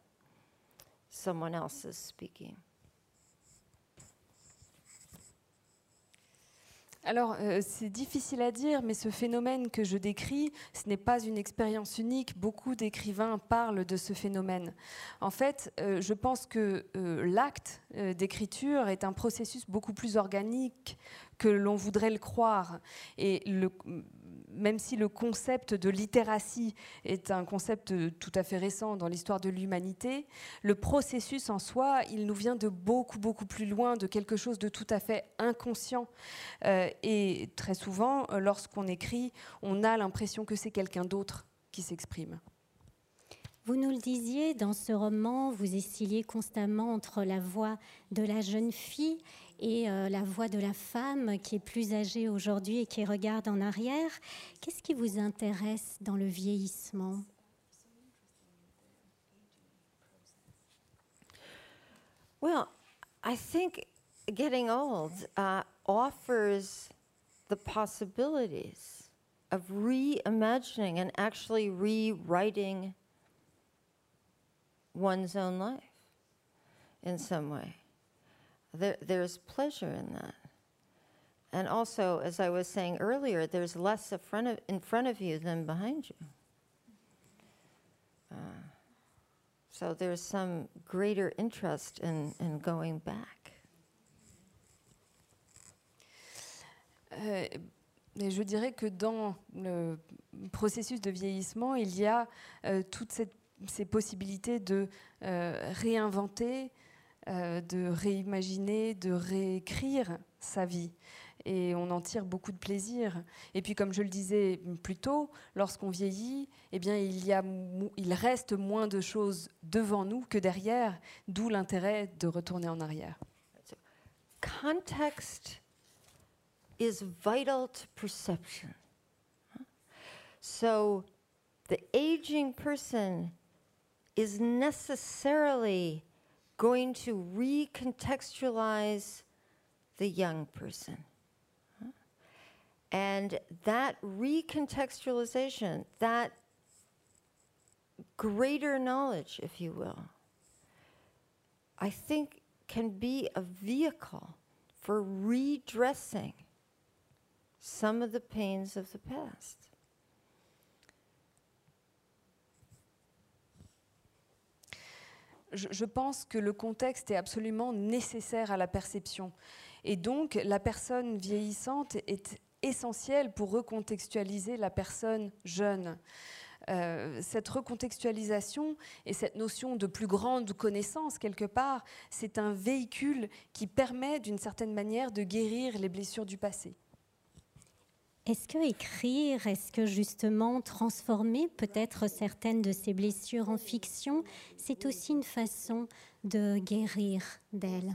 Speaker 3: Alors, euh, c'est difficile à dire, mais ce phénomène que je décris, ce n'est pas une expérience unique. Beaucoup d'écrivains parlent de ce phénomène. En fait, euh, je pense que euh, l'acte d'écriture est un processus beaucoup plus organique que l'on voudrait le croire. Et le, même si le concept de littératie est un concept tout à fait récent dans l'histoire de l'humanité, le processus en soi, il nous vient de beaucoup, beaucoup plus loin, de quelque chose de tout à fait inconscient. Euh, et très souvent, lorsqu'on écrit, on a l'impression que c'est quelqu'un d'autre qui s'exprime.
Speaker 1: Vous nous le disiez, dans ce roman, vous oscillez constamment entre la voix de la jeune fille et euh, la voix de la femme qui est plus âgée aujourd'hui et qui regarde en arrière. Qu'est-ce qui vous intéresse dans le vieillissement?
Speaker 2: Well, I think getting old uh, offers the possibilities of reimagining and actually rewriting one's own life in some way. There, there's pleasure in that. And also, as I was saying earlier, there's less of, in front of you than behind you. Uh, so there's some greater interest in, in going back.
Speaker 3: Euh, je dirais que dans le processus de vieillissement, il y a euh, toutes cette, ces possibilités de euh, réinventer, euh, de réimaginer, de réécrire sa vie. Et on en tire beaucoup de plaisir. Et puis, comme je le disais plus tôt, lorsqu'on vieillit, eh bien, il, y a, il reste moins de choses devant nous que derrière, d'où l'intérêt de retourner en arrière.
Speaker 2: Context is vital to perception. So, the aging person is necessarily going to recontextualize the young person. And that recontextualization, that greater knowledge, if you will, I think can be a vehicle for redressing some of the pains of the past.
Speaker 3: Je, pense que le contexte est absolument nécessaire à la perception. Et donc, la personne vieillissante est essentielle pour recontextualiser la personne jeune. Euh, cette recontextualisation et cette notion de plus grande connaissance, quelque part, c'est un véhicule qui permet d'une certaine manière de guérir les blessures du passé.
Speaker 1: Est-ce que écrire, est-ce que justement transformer peut-être certaines de ces blessures en fiction, c'est aussi une façon de guérir d'elles?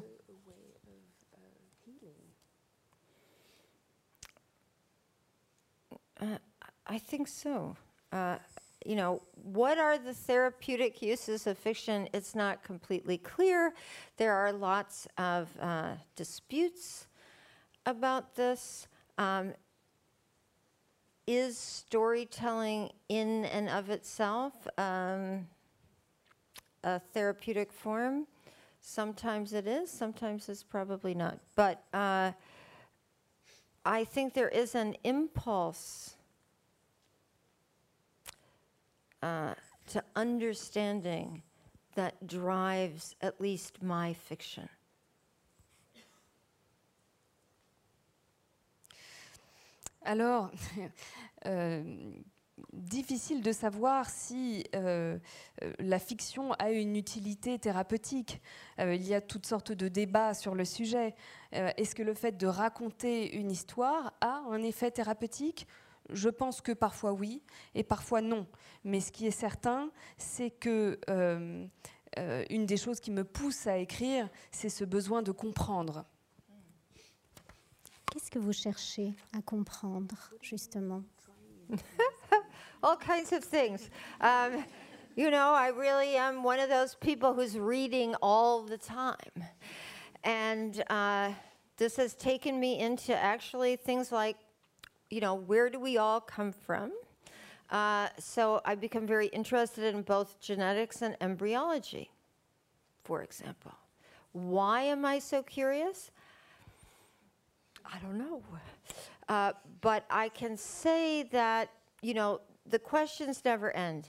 Speaker 2: Uh, I think so. Uh, you know, what are the therapeutic uses of fiction? It's not completely clear. There are lots of uh, disputes about this. Um, is storytelling in and of itself um, a therapeutic form? Sometimes it is, sometimes it's probably not. But uh, I think there is an impulse uh, to understanding that drives at least my fiction.
Speaker 3: Alors, euh, difficile de savoir si euh, euh, la fiction a une utilité thérapeutique. il y a toutes sortes de débats sur le sujet. Est-ce que le fait de raconter une histoire a un effet thérapeutique? Je pense que parfois oui et parfois non. Mais ce qui est certain, c'est que une des choses qui me pousse à écrire, c'est ce besoin de comprendre.
Speaker 1: Qu'est-ce que vous cherchez à comprendre, justement
Speaker 2: All kinds of things. Um, you know, I really am one of those people who's reading all the time. And uh, this has taken me into actually things like, you know, where do we all come from? Uh, so I become very interested in both genetics and embryology, for example. Why am I so curious? I don't know. Uh, but I can say that, you know, the questions never end.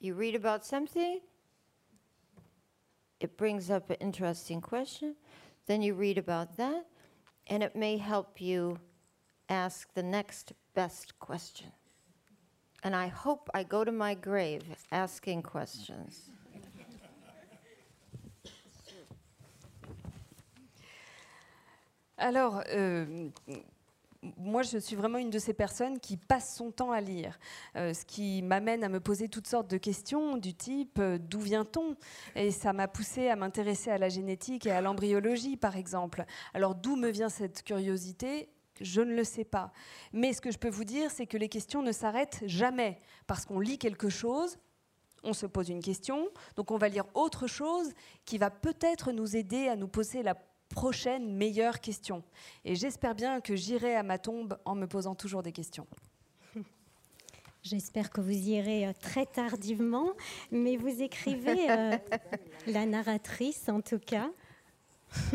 Speaker 2: You read about something, it brings up an interesting question, then you read about that, and it may help you ask the next best question. And I hope I go to my grave asking questions.
Speaker 3: Alors, euh, moi, je suis vraiment une de ces personnes qui passe son temps à lire, euh, ce qui m'amène à me poser toutes sortes de questions du type euh, d'où vient-on? Et ça m'a poussé à m'intéresser à la génétique et à l'embryologie, par exemple. Alors, d'où me vient cette curiosité? Je ne le sais pas. Mais ce que je peux vous dire, c'est que les questions ne s'arrêtent jamais. Parce qu'on lit quelque chose, on se pose une question, donc on va lire autre chose qui va peut-être nous aider à nous poser la prochaine meilleure question. Et j'espère bien que j'irai à ma tombe en me posant toujours des questions.
Speaker 1: J'espère que vous irez euh, très tardivement, mais vous écrivez, euh, la narratrice en tout cas,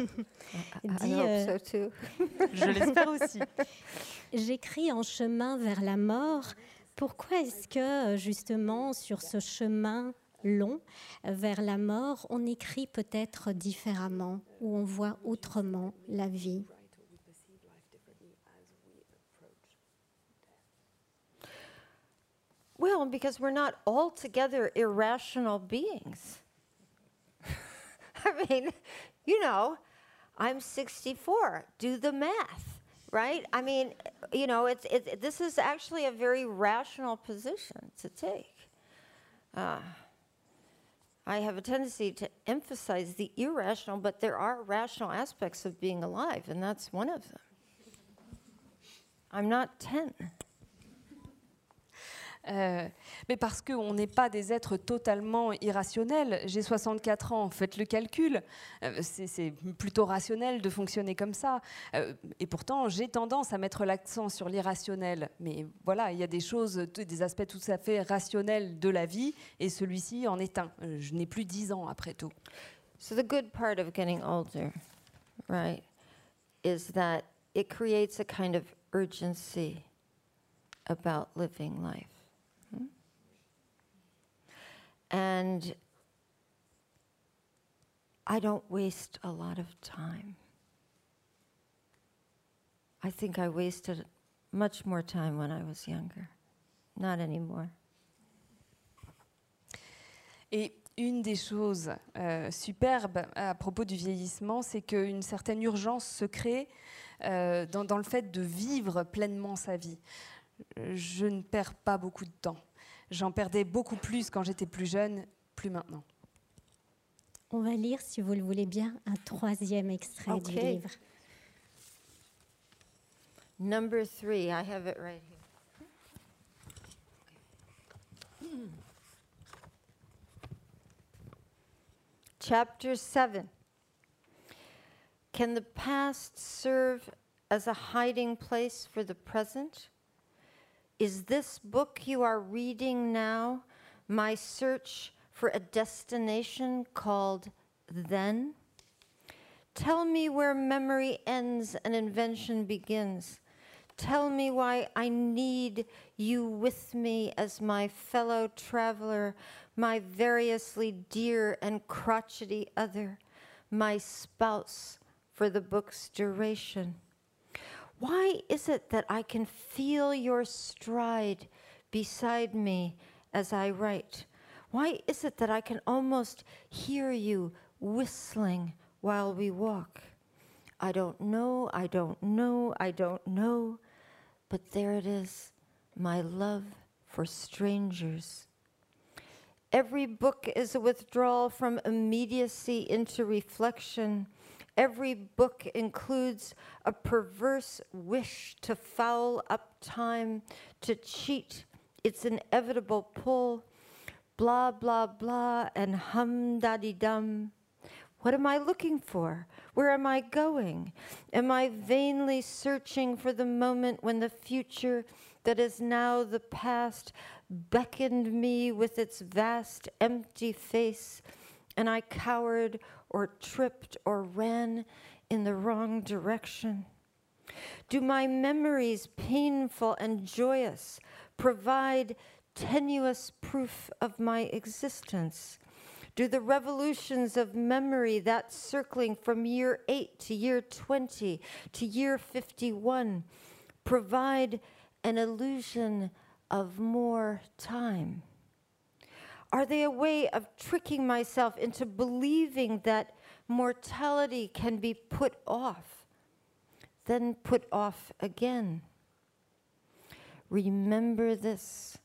Speaker 2: dit, euh,
Speaker 3: Je l'espère aussi.
Speaker 1: J'écris en chemin vers la mort. Pourquoi est-ce que justement sur ce chemin long vers la mort, on écrit peut-être différemment ou on voit autrement la vie
Speaker 2: Well, because we're not altogether irrational beings. I mean, you know, I'm 64. Do the math, right? I mean, you know, it's, it's this is actually a very rational position to take. Uh, I have a tendency to emphasize the irrational, but there are rational aspects of being alive, and that's one of them. I'm not 10.
Speaker 3: Euh, mais parce qu'on n'est pas des êtres totalement irrationnels. J'ai 64 ans, faites le calcul. Euh, c'est plutôt rationnel de fonctionner comme ça. Euh, et pourtant, j'ai tendance à mettre l'accent sur l'irrationnel. Mais voilà, il y a des choses, des aspects tout à fait rationnels de la vie, et celui-ci en est un. Je n'ai plus 10 ans après tout.
Speaker 2: So the good part of getting older, right, is that it creates a kind of urgency about living life. And I don't waste a lot of time. I think I wasted much more time when I was younger. Not anymore.
Speaker 3: Et une des choses euh, superbes à propos du vieillissement, c'est qu'une certaine urgence se crée euh, dans, dans, le fait de vivre pleinement sa vie. Je ne perds pas beaucoup de temps. J'en perdais beaucoup plus quand j'étais plus jeune, plus maintenant.
Speaker 1: On va lire, si vous le voulez bien, un troisième extrait okay. du livre.
Speaker 2: Number three, I have it right here. Chapter 7. Can the past serve as a hiding place for the present? Is this book you are reading now my search for a destination called then? Tell me where memory ends and invention begins. Tell me why I need you with me as my fellow traveler, my variously dear and crotchety other, my spouse for the book's duration. Why is it that I can feel your stride beside me as I write? Why is it that I can almost hear you whistling while we walk? I don't know, I don't know, I don't know, but there it is, my love for strangers. Every book is a withdrawal from immediacy into reflection Every book includes a perverse wish to foul up time, to cheat its inevitable pull, blah, blah, blah, and hum daddy dum. What am I looking for? Where am I going? Am I vainly searching for the moment when the future that is now the past beckoned me with its vast empty face, and I cowered or tripped or ran in the wrong direction. Do my memories, painful and joyous, provide tenuous proof of my existence? Do the revolutions of memory, that circling from year 8 to year 20 to year 51, provide an illusion of more time? Are they a way of tricking myself into believing that mortality can be put off, then put off again? Remember this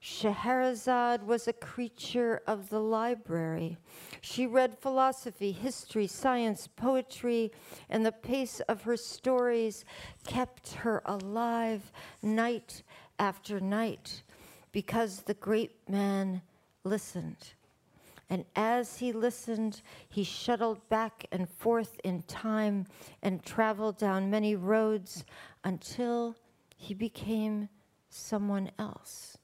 Speaker 2: Scheherazade was a creature of the library. She read philosophy, history, science, poetry, and the pace of her stories kept her alive night after night because the great man listened. And as he listened, he shuttled back and forth in time and traveled down many roads until he became someone else.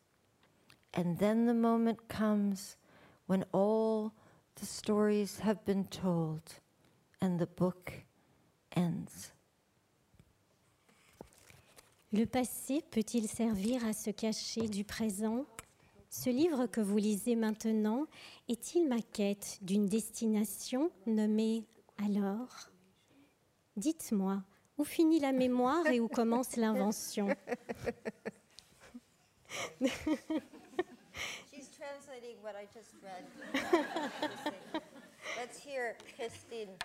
Speaker 2: And then the moment comes when all the stories have been told and the book ends.
Speaker 1: Le passé peut-il servir à se cacher du présent Ce livre que vous lisez maintenant est-il ma quête d'une destination nommée alors? Dites-moi, où finit la mémoire et où commence l'invention?
Speaker 2: Translating what I just read. Let's hear Christine.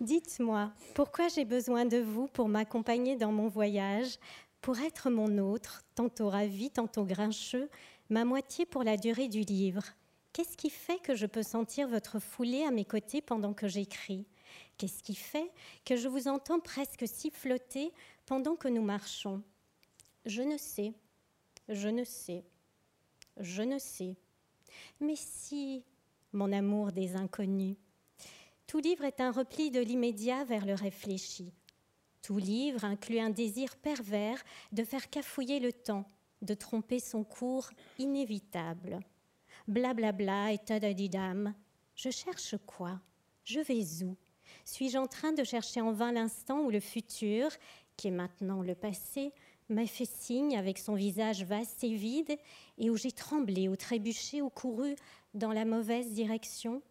Speaker 1: Dites-moi, pourquoi j'ai besoin de vous pour m'accompagner dans mon voyage, pour être mon autre, tantôt ravi, tantôt grincheux, ma moitié pour la durée du livre. Qu'est-ce qui fait que je peux sentir votre foulée à mes côtés pendant que j'écris? Qu'est-ce qui fait que je vous entends presque siffloter pendant que nous marchons? Je ne sais, je ne sais, je ne sais. Mais si, mon amour des inconnus, tout livre est un repli de l'immédiat vers le réfléchi. Tout livre inclut un désir pervers de faire cafouiller le temps, de tromper son cours inévitable. Blablabla bla bla et tadadidam. Je cherche quoi? Je vais où? Suis-je en train de chercher en vain l'instant où le futur, qui est maintenant le passé, m'a fait signe avec son visage vaste et vide, et où j'ai tremblé ou trébuché ou couru dans la mauvaise direction?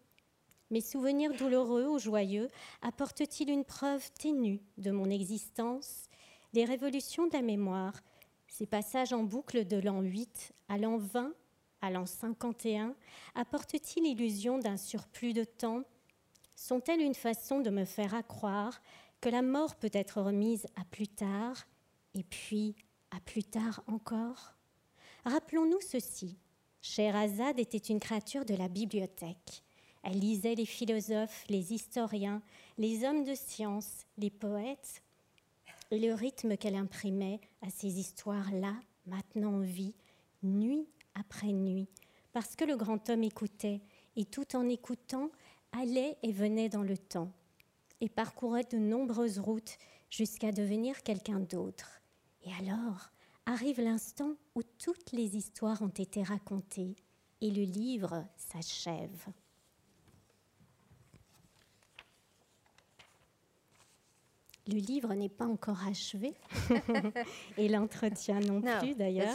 Speaker 1: Mes souvenirs douloureux ou joyeux apportent-ils une preuve ténue de mon existence? Les révolutions de la mémoire, ces passages en boucle de l'an 8 à l'an 20, à l'an 51, apportent-ils l'illusion d'un surplus de temps? Sont-elles une façon de me faire accroire que la mort peut être remise à plus tard et puis à plus tard encore? Rappelons-nous ceci. Sherazade était une créature de la bibliothèque. Elle lisait les philosophes, les historiens, les hommes de science, les poètes, et le rythme qu'elle imprimait à ces histoires-là, maintenant en vie, nuit après nuit, parce que le grand homme écoutait, et tout en écoutant, allait et venait dans le temps, et parcourait de nombreuses routes jusqu'à devenir quelqu'un d'autre. Et alors arrive l'instant où toutes les histoires ont été racontées et le livre s'achève. Le livre n'est pas encore achevé et l'entretien non plus d'ailleurs.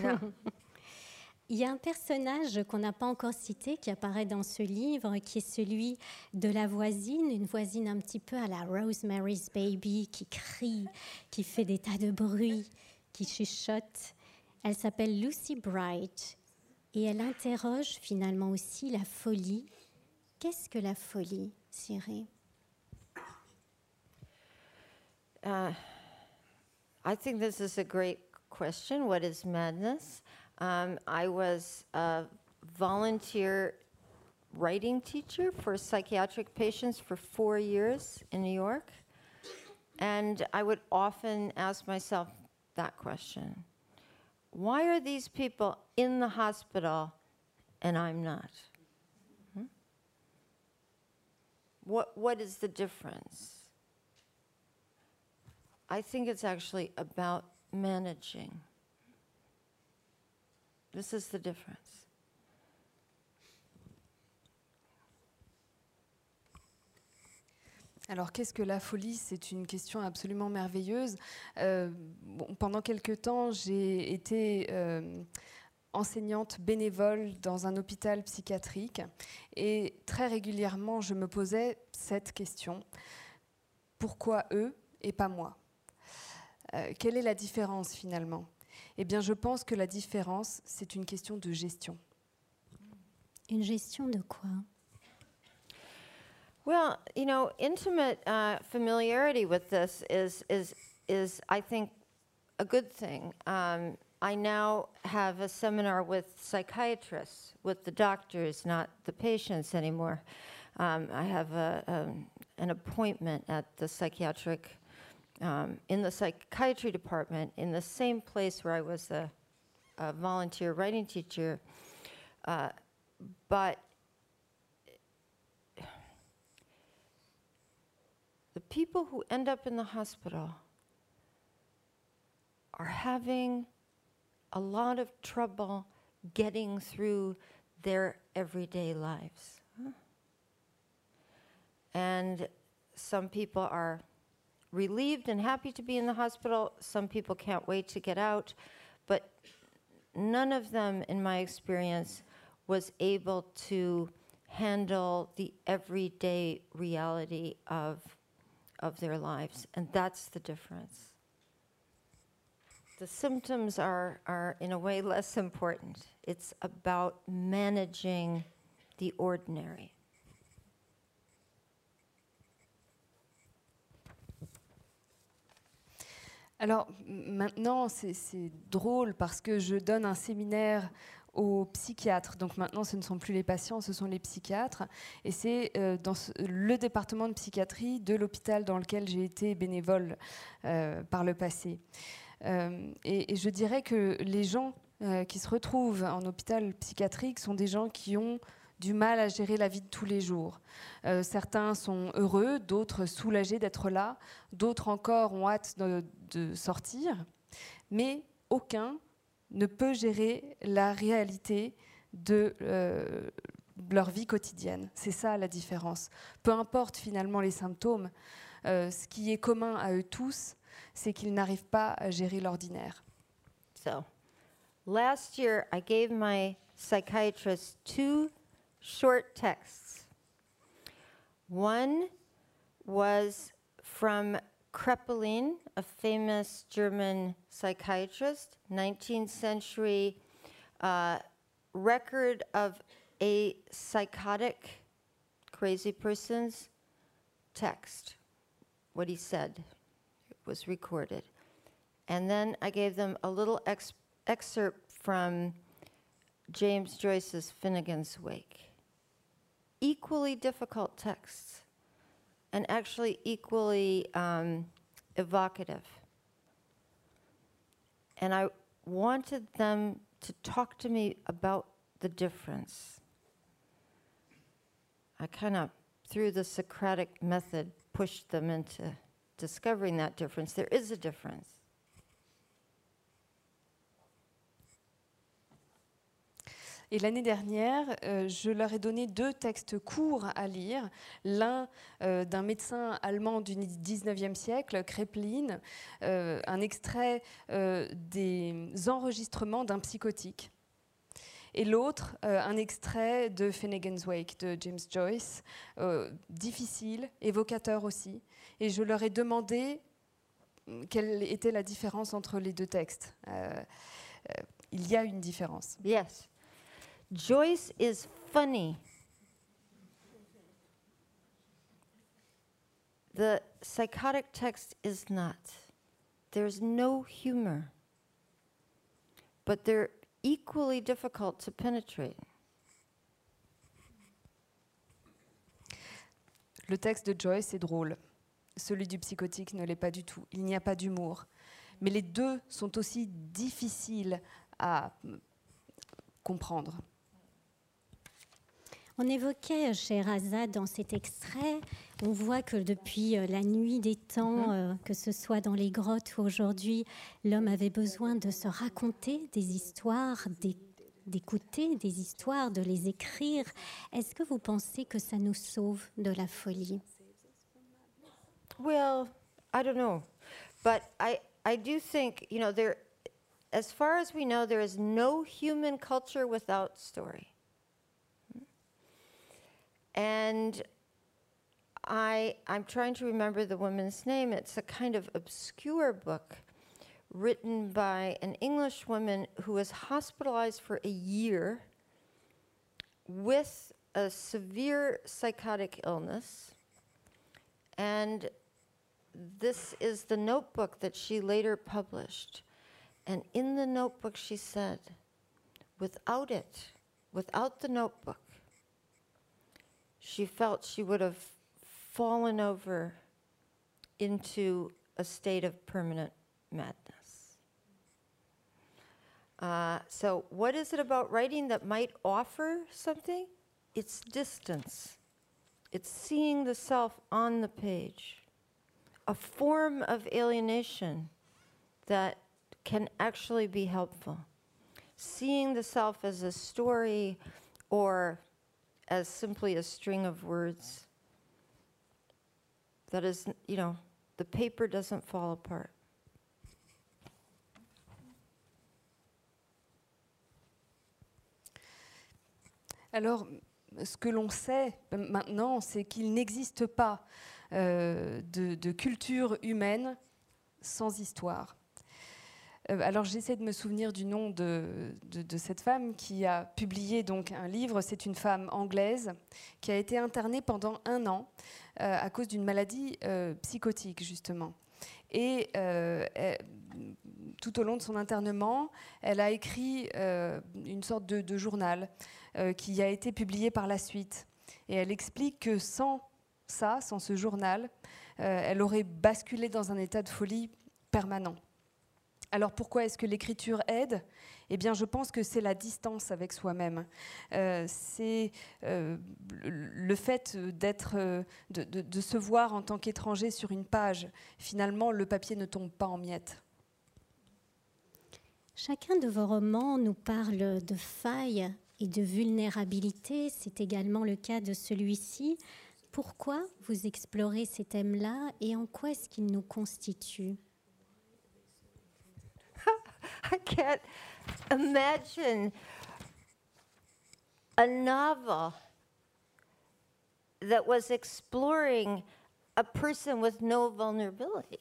Speaker 1: Il y a un personnage qu'on n'a pas encore cité qui apparaît dans ce livre, qui est celui de la voisine, une voisine un petit peu à la Rosemary's Baby, qui crie, qui fait des tas de bruit, qui chuchote. Elle s'appelle Lucy Bright et elle interroge finalement aussi la folie. Qu'est-ce que la folie, Cyril?
Speaker 2: Uh, I think this is a great question. What is madness? Um, I was a volunteer writing teacher for psychiatric patients for four years in New York. And I would often ask myself that question Why are these people in the hospital and I'm not? Hmm? What, what is the difference? I think it's actually about managing. This is the difference.
Speaker 3: Alors, qu'est-ce que la folie? C'est une question absolument merveilleuse. Euh, pendant quelque temps, j'ai été euh, enseignante bénévole dans un hôpital psychiatrique et très régulièrement, je me posais cette question pourquoi eux et pas moi? Euh, Quelle est la différence finalement Eh bien, je pense que la différence, c'est une question de gestion.
Speaker 1: Une gestion de quoi
Speaker 2: Well, you know, intimate uh, familiarity with this is, is, is, I think, a good thing. Um, I now have a seminar with psychiatrists, with the doctors, not the patients anymore. Um, I have a, um, an appointment at the psychiatric, um, in the psychiatry department, in the same place where I was a, a volunteer writing teacher. Uh, but the people who end up in the hospital are having a lot of trouble getting through their everyday lives. And some people are relieved and happy to be in the hospital. Some people can't wait to get out. But none of them, in my experience, was able to handle the everyday reality of, of their lives. And that's the difference. The symptoms are, are, in a way, less important. It's about managing the ordinary.
Speaker 3: Alors maintenant, c'est drôle parce que je donne un séminaire aux psychiatres. Donc maintenant, ce ne sont plus les patients, ce sont les psychiatres. Et c'est euh, dans le département de psychiatrie de l'hôpital dans lequel j'ai été bénévole euh, par le passé. Euh, et, et, je dirais que les gens qui se retrouvent en hôpital psychiatrique sont des gens qui ont du mal à gérer la vie de tous les jours. Euh, certains sont heureux, d'autres soulagés d'être là, d'autres encore ont hâte de, de, sortir, mais aucun ne peut gérer la réalité de euh, leur vie quotidienne. C'est ça la différence. Peu importe finalement les symptômes, euh, ce qui est commun à eux tous, c'est qu'ils n'arrivent pas à gérer l'ordinaire.
Speaker 2: So, last year I gave my psychiatrist two short texts. One was from Kreppelin, a famous German psychiatrist, 19th century uh, record of a psychotic, crazy person's text, what he said was recorded. And then I gave them a little ex- excerpt from James Joyce's Finnegan's Wake equally difficult texts and actually equally um, evocative. And I wanted them to talk to me about the difference. I kind of, through the Socratic method, pushed them into discovering that difference. There is a difference.
Speaker 3: Et l'année dernière, euh, je leur ai donné deux textes courts à lire. L'un euh, d'un médecin allemand du 19e siècle, Kreplin, euh, un extrait des enregistrements d'un psychotique. Et l'autre, un extrait de Finnegan's Wake de James Joyce, difficile, évocateur aussi. Et je leur ai demandé quelle était la différence entre les deux textes. il y a une différence.
Speaker 2: Yes. Joyce is funny. The psychotic text is not. There's no humor. But they're equally difficult to penetrate.
Speaker 3: Le texte de Joyce est drôle. Celui du psychotique ne l'est pas du tout. Il n'y a pas d'humour. Mais les deux sont aussi difficiles à comprendre.
Speaker 1: On évoquait chez Raza dans cet extrait, on voit que depuis euh, la nuit des temps, mhm. euh, que ce soit dans les grottes ou aujourd'hui, l'homme avait besoin de se raconter des histoires, d'écouter des histoires, de les écrire. Est-ce que vous pensez que ça nous sauve de la folie?
Speaker 2: Well, I don't know. But I, I do think, you know, there, as far as we know, there is no human culture without story. And I, I'm trying to remember the woman's name. It's a kind of obscure book written by an English woman who was hospitalized for a year with a severe psychotic illness. And this is the notebook that she later published. And in the notebook, she said, without it, without the notebook, she felt she would have fallen over into a state of permanent madness. Uh, so, what is it about writing that might offer something? It's distance, it's seeing the self on the page, a form of alienation that can actually be helpful. Seeing the self as a story or as simply a string of words that is, you know, the paper doesn't fall apart.
Speaker 3: Alors, ce que l'on sait maintenant, c'est qu'il n'existe pas euh, de, de, culture humaine sans histoire. Euh, alors j'essaie de me souvenir du nom de, cette femme qui a publié donc un livre. C'est une femme anglaise qui a été internée pendant un an euh, à cause d'une maladie euh, psychotique justement. Et tout au long de son internement, elle a écrit une sorte de, journal qui a été publié par la suite. Et elle explique que sans ça, sans ce journal, elle aurait basculé dans un état de folie permanent. Alors pourquoi est-ce que l'écriture aide? Eh bien, je pense que c'est la distance avec soi-même. Euh, c'est euh, le fait de, de, se voir en tant qu'étranger sur une page. Finalement, le papier ne tombe pas en miettes.
Speaker 1: Chacun de vos romans nous parle de failles et de vulnérabilité. C'est également le cas de celui-ci. Pourquoi vous explorez ces thèmes-là et en quoi est-ce qu'ils nous constituent?
Speaker 2: I can't imagine a novel that was exploring a person with no vulnerability.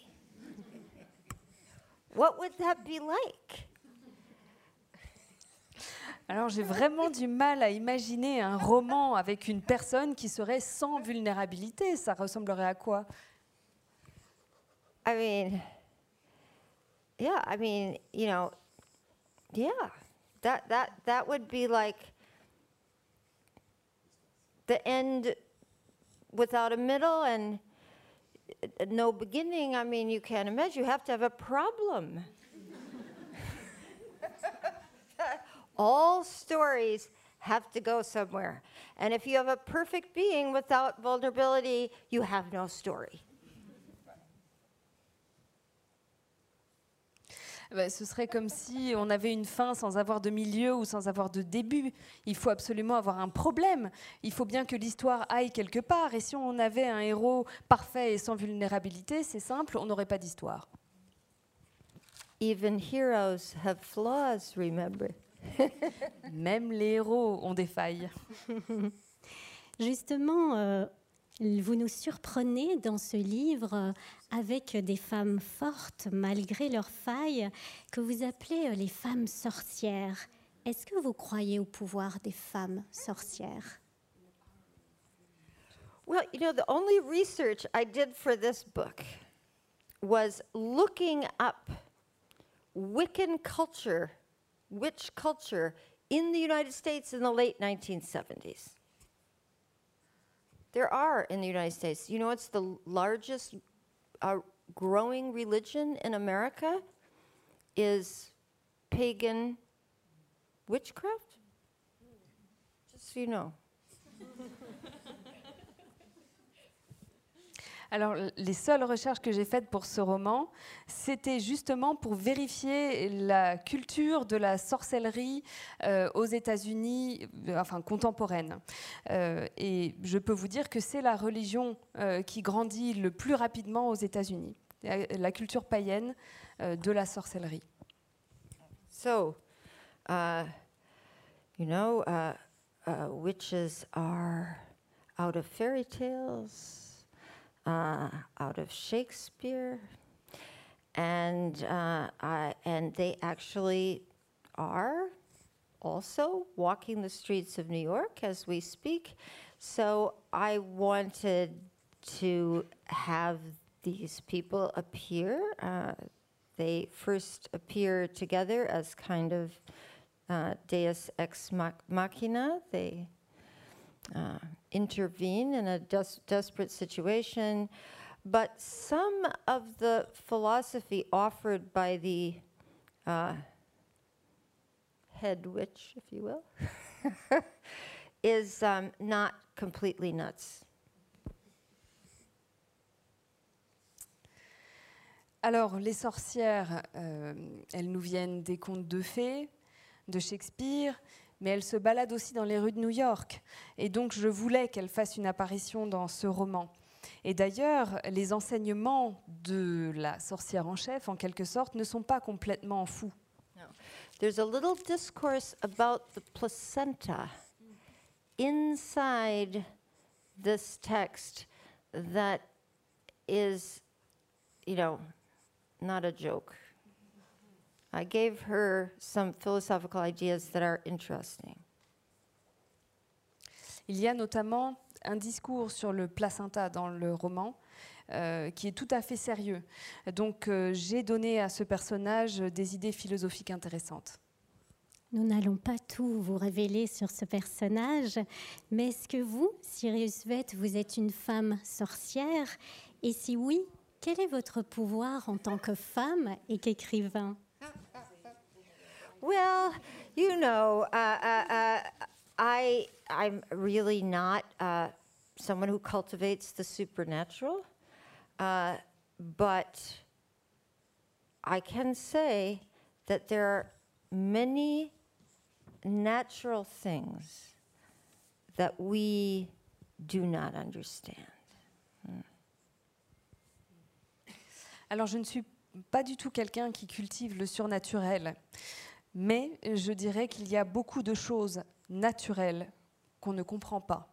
Speaker 2: what would that be like?
Speaker 3: Alors j'ai vraiment du mal à imaginer un roman avec une personne qui serait sans vulnérabilité. Ça ressemblerait à quoi?
Speaker 2: I mean, yeah, I mean, you know, yeah, that that that would be like the end without a middle and uh, no beginning. I mean, you can't imagine. You have to have a problem. All stories have to go somewhere. And if you have a perfect being without vulnerability, you have no story.
Speaker 3: Ben, ce serait comme si on avait une fin sans avoir de milieu ou sans avoir de début. Il faut absolument avoir un problème. Il faut bien que l'histoire aille quelque part. Et si on avait un héros parfait et sans vulnérabilité, c'est simple, on n'aurait pas d'histoire.
Speaker 2: Even heroes have flaws, remember.
Speaker 3: Même les héros ont des failles.
Speaker 1: Justement, euh, vous nous surprenez dans ce livre avec des femmes fortes malgré leurs failles que vous appelez les femmes sorcières. Est-ce que vous croyez au pouvoir des femmes sorcières?
Speaker 2: Well, you know, the only research I did for this book was looking up Wiccan culture, witch culture in the United States in the late 1970s. There are in the United States. You know, it's the largest uh, growing religion in America is pagan witchcraft. Just so you know.
Speaker 3: Alors, les seules recherches que j'ai faites pour ce roman, c'était justement pour vérifier la culture de la sorcellerie euh, aux États-Unis, euh, enfin contemporaine. Euh, et je peux vous dire que c'est la religion qui grandit le plus rapidement aux États-Unis, la culture païenne de la sorcellerie.
Speaker 2: So, uh, you know, uh, uh, witches are out of fairy tales. Uh, out of Shakespeare, and uh, I, and they actually are also walking the streets of New York as we speak. So I wanted to have these people appear. Uh, they first appear together as kind of uh, Deus ex machina. They uh, intervene in a des- desperate situation. But some of the philosophy offered by the uh, head witch, if you will, is um, not completely nuts.
Speaker 3: Alors, les sorcières, euh, elles nous viennent des contes de fées, de Shakespeare, mais elle se balade aussi dans les rues de New York. Et donc je voulais qu'elle fasse une apparition dans ce roman. Et d'ailleurs, les enseignements de la sorcière en chef, en quelque sorte, ne sont pas complètement fous.
Speaker 2: There's a little discourse about the placenta inside this text that is, you know, not a joke. I gave her some philosophical ideas that are interesting.
Speaker 3: Il y a notamment un discours sur le placenta dans le roman euh, qui est tout à fait sérieux. Donc euh, j'ai donné à ce personnage des idées philosophiques intéressantes.
Speaker 1: Nous n'allons pas tout vous révéler sur ce personnage, mais est-ce que vous, Sirius Vett, vous êtes une femme sorcière? Et si oui, quel est votre pouvoir en tant que femme et qu'écrivain?
Speaker 2: Well, you know, uh, uh, uh, I I'm really not uh, someone who cultivates the supernatural, uh, but I can say that there are many natural things that we do not understand.
Speaker 3: Alors je ne suis pas du tout quelqu'un qui cultive le surnaturel. Mais je dirais qu'il y a beaucoup de choses naturelles qu'on ne comprend pas.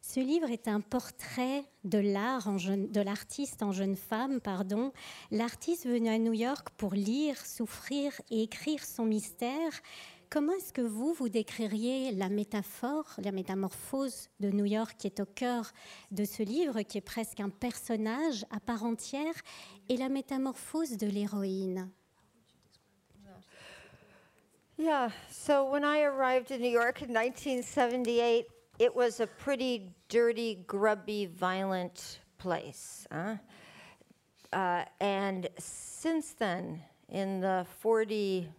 Speaker 1: Ce livre est un portrait de l'art, de l'artiste en jeune femme, pardon. L'artiste venu à New York pour lire, souffrir et écrire son mystère. Comment est-ce que vous, vous décririez la métaphore, la métamorphose de New York qui est au cœur de ce livre, qui est presque un personnage à part entière, et la métamorphose de l'héroïne?
Speaker 2: Yeah, so when I arrived in New York in 1978, it was a pretty dirty, grubby, violent place. Huh? Uh, and since then, in the 40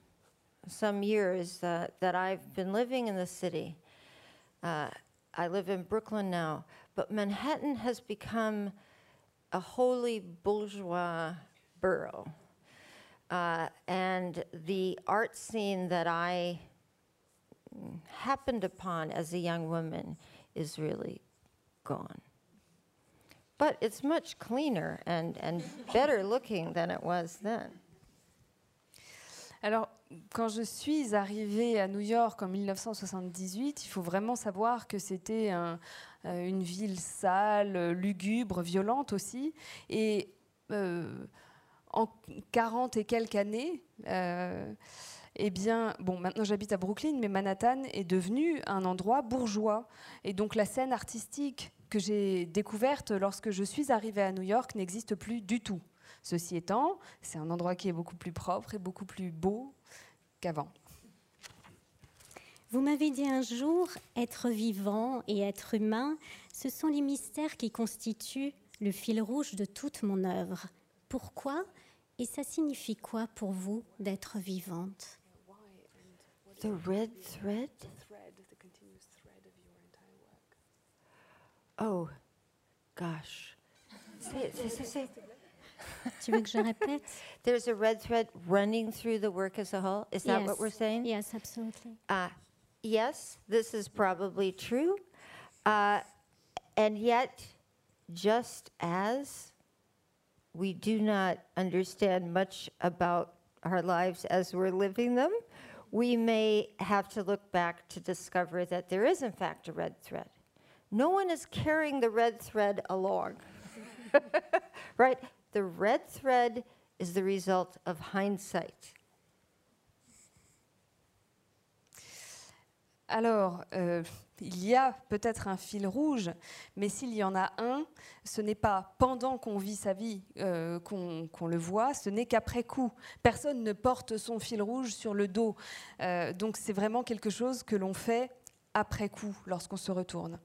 Speaker 2: some years uh, that I've been living in the city, uh, I live in Brooklyn now, but Manhattan has become a wholly bourgeois borough. Uh, and the art scene that I happened upon as a young woman is really gone. But it's much cleaner and, and better looking than it was then.
Speaker 3: Alors, quand je suis arrivée à New York en 1978, il faut vraiment savoir que c'était un, euh, une ville sale, lugubre, violente aussi. Et euh, en 40 et quelques années, euh, eh bien, bon, maintenant j'habite à Brooklyn, mais Manhattan est devenu un endroit bourgeois. Et donc la scène artistique que j'ai découverte lorsque je suis arrivée à New York n'existe plus du tout. Ceci étant, c'est un endroit qui est beaucoup plus propre et beaucoup plus beau qu'avant.
Speaker 1: Vous m'avez dit un jour, être vivant et être humain, ce sont les mystères qui constituent le fil rouge de toute mon œuvre. Pourquoi Et ça signifie quoi pour vous d'être vivante
Speaker 2: The red thread? Oh, gosh.
Speaker 1: Tu veux que je répète
Speaker 2: There's a red thread running through the work as a whole. Is that what we're saying?
Speaker 1: Yes, absolutely.
Speaker 2: Uh, yes, this is probably true. Uh, and yet, just as we do not understand much about our lives as we're living them, we may have to look back to discover that there is, in fact, a red thread. No one is carrying the red thread along, right? The red thread is the result of hindsight.
Speaker 3: Alors, euh, il y a peut-être un fil rouge, mais s'il y en a un, ce n'est pas pendant qu'on vit sa vie euh, qu'on le voit, ce n'est qu'après coup. Personne ne porte son fil rouge sur le dos. Euh, donc c'est vraiment quelque chose que l'on fait après coup, lorsqu'on se retourne.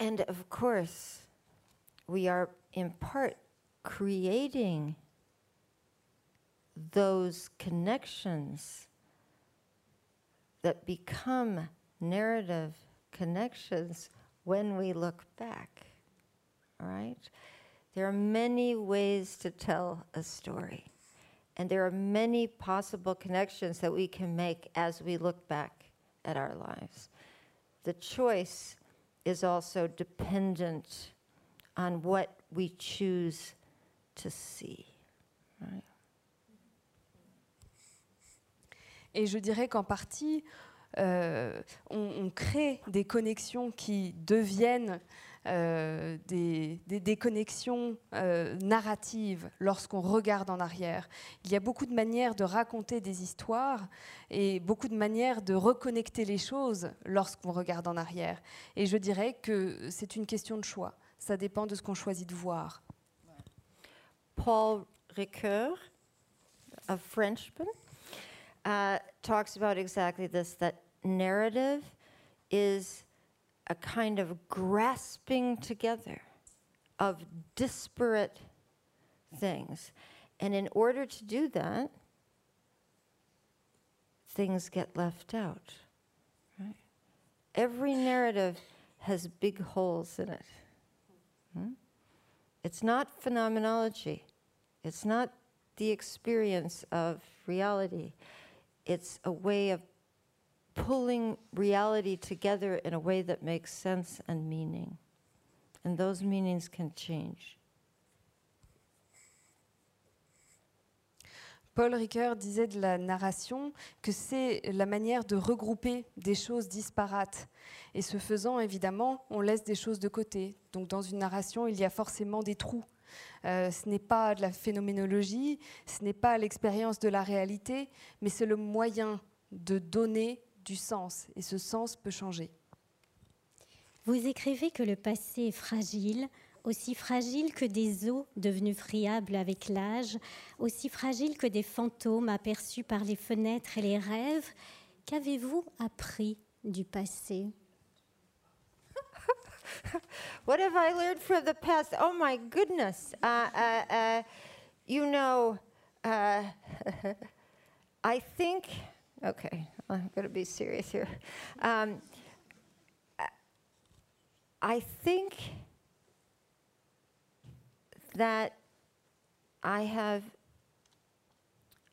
Speaker 2: And of course, we are in part creating those connections that become narrative connections when we look back. All right? There are many ways to tell a story, and there are many possible connections that we can make as we look back at our lives. The choice is also dependent on what we choose to see. Right?
Speaker 3: Et je dirais qu'en partie, euh, on, crée des connexions qui deviennent euh, des, des- des connexions euh, narratives lorsqu'on regarde en arrière. Il y a beaucoup de manières de raconter des histoires et beaucoup de manières de reconnecter les choses lorsqu'on regarde en arrière. Et je dirais que c'est une question de choix. Ça dépend de ce qu'on choisit de voir.
Speaker 2: Paul Ricoeur, a Frenchman, uh, talks about exactly this that narrative is a kind of grasping together of disparate things. And in order to do that, things get left out. Right? Every narrative has big holes in it. Hmm? It's not phenomenology. It's not the experience of reality. It's a way of pulling reality together in a way that makes sense and meaning. And those meanings can change.
Speaker 3: Paul Ricoeur disait de la narration que c'est la manière de regrouper des choses disparates. Et ce faisant, évidemment, on laisse des choses de côté. Donc dans une narration, il y a forcément des trous. Euh, ce n'est pas de la phénoménologie, ce n'est pas l'expérience de la réalité, mais c'est le moyen de donner du sens. Et ce sens peut changer.
Speaker 1: Vous écrivez que le passé est fragile, aussi fragile que des eaux devenues friables avec l'âge, aussi fragile que des fantômes aperçus par les fenêtres et les rêves. Qu'avez-vous appris du passé?
Speaker 2: What have I learned from the past? Oh my goodness. Uh, uh, uh, you know, uh, I think, okay, I'm going to be serious here. Um, I think that I have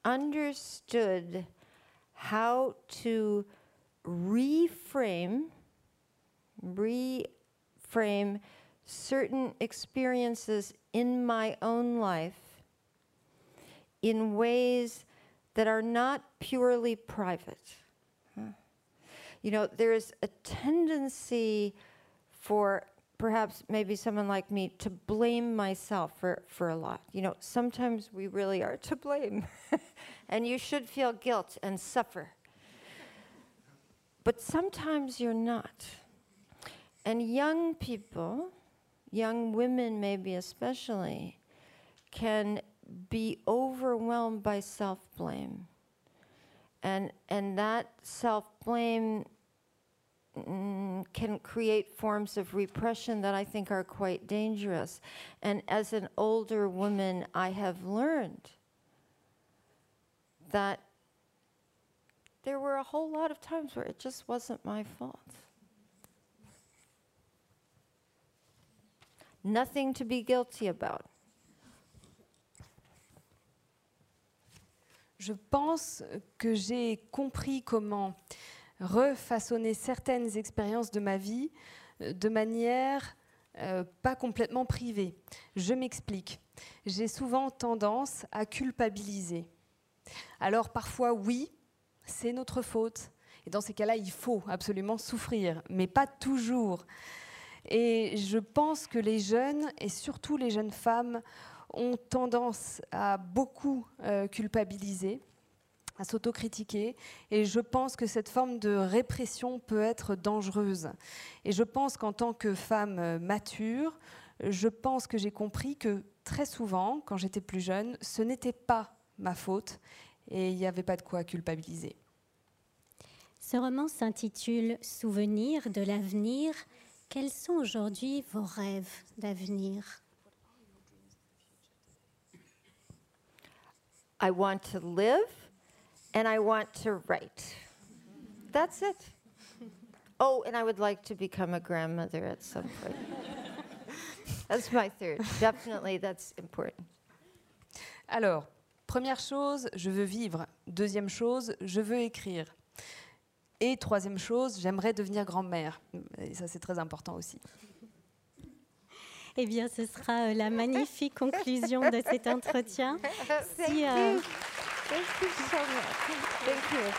Speaker 2: understood how to reframe, reframe certain experiences in my own life in ways that are not purely private. You know, there's a tendency for perhaps maybe someone like me to blame myself for, for a lot. You know, sometimes we really are to blame, and you should feel guilt and suffer. But sometimes you're not. And young people, young women maybe especially, can be overwhelmed by self blame. And, and that self blame mm, can create forms of repression that I think are quite dangerous. And as an older woman, I have learned that there were a whole lot of times where it just wasn't my fault. Nothing to be guilty about.
Speaker 3: Je pense que j'ai compris comment refaçonner certaines expériences de ma vie euh, de manière euh, pas complètement privée. Je m'explique. J'ai souvent tendance à culpabiliser. Alors parfois, oui, c'est notre faute. Et dans ces cas-là, il faut absolument souffrir, mais pas toujours. Et je pense que les jeunes, et surtout les jeunes femmes, ont tendance à beaucoup euh, culpabiliser, à s'autocritiquer. Et je pense que cette forme de répression peut être dangereuse. Et je pense qu'en tant que femme euh, mature, je pense que j'ai compris que très souvent, quand j'étais plus jeune, ce n'était pas ma faute et il n'y avait pas de quoi culpabiliser.
Speaker 1: Ce roman s'intitule Souvenirs de l'avenir. Quels sont aujourd'hui vos rêves d'avenir?
Speaker 2: I want to live and I want to write. That's it. Oh, and I would like to become a grandmother at some point. that's my third. Definitely, that's important.
Speaker 3: Alors, première chose, je veux vivre. Deuxième chose, je veux écrire. Et troisième chose, j'aimerais devenir grand-mère. Et ça, c'est très important aussi.
Speaker 1: Eh bien, ce sera euh, la magnifique conclusion de cet entretien. Si, euh,
Speaker 2: Thank you so much. Thank you.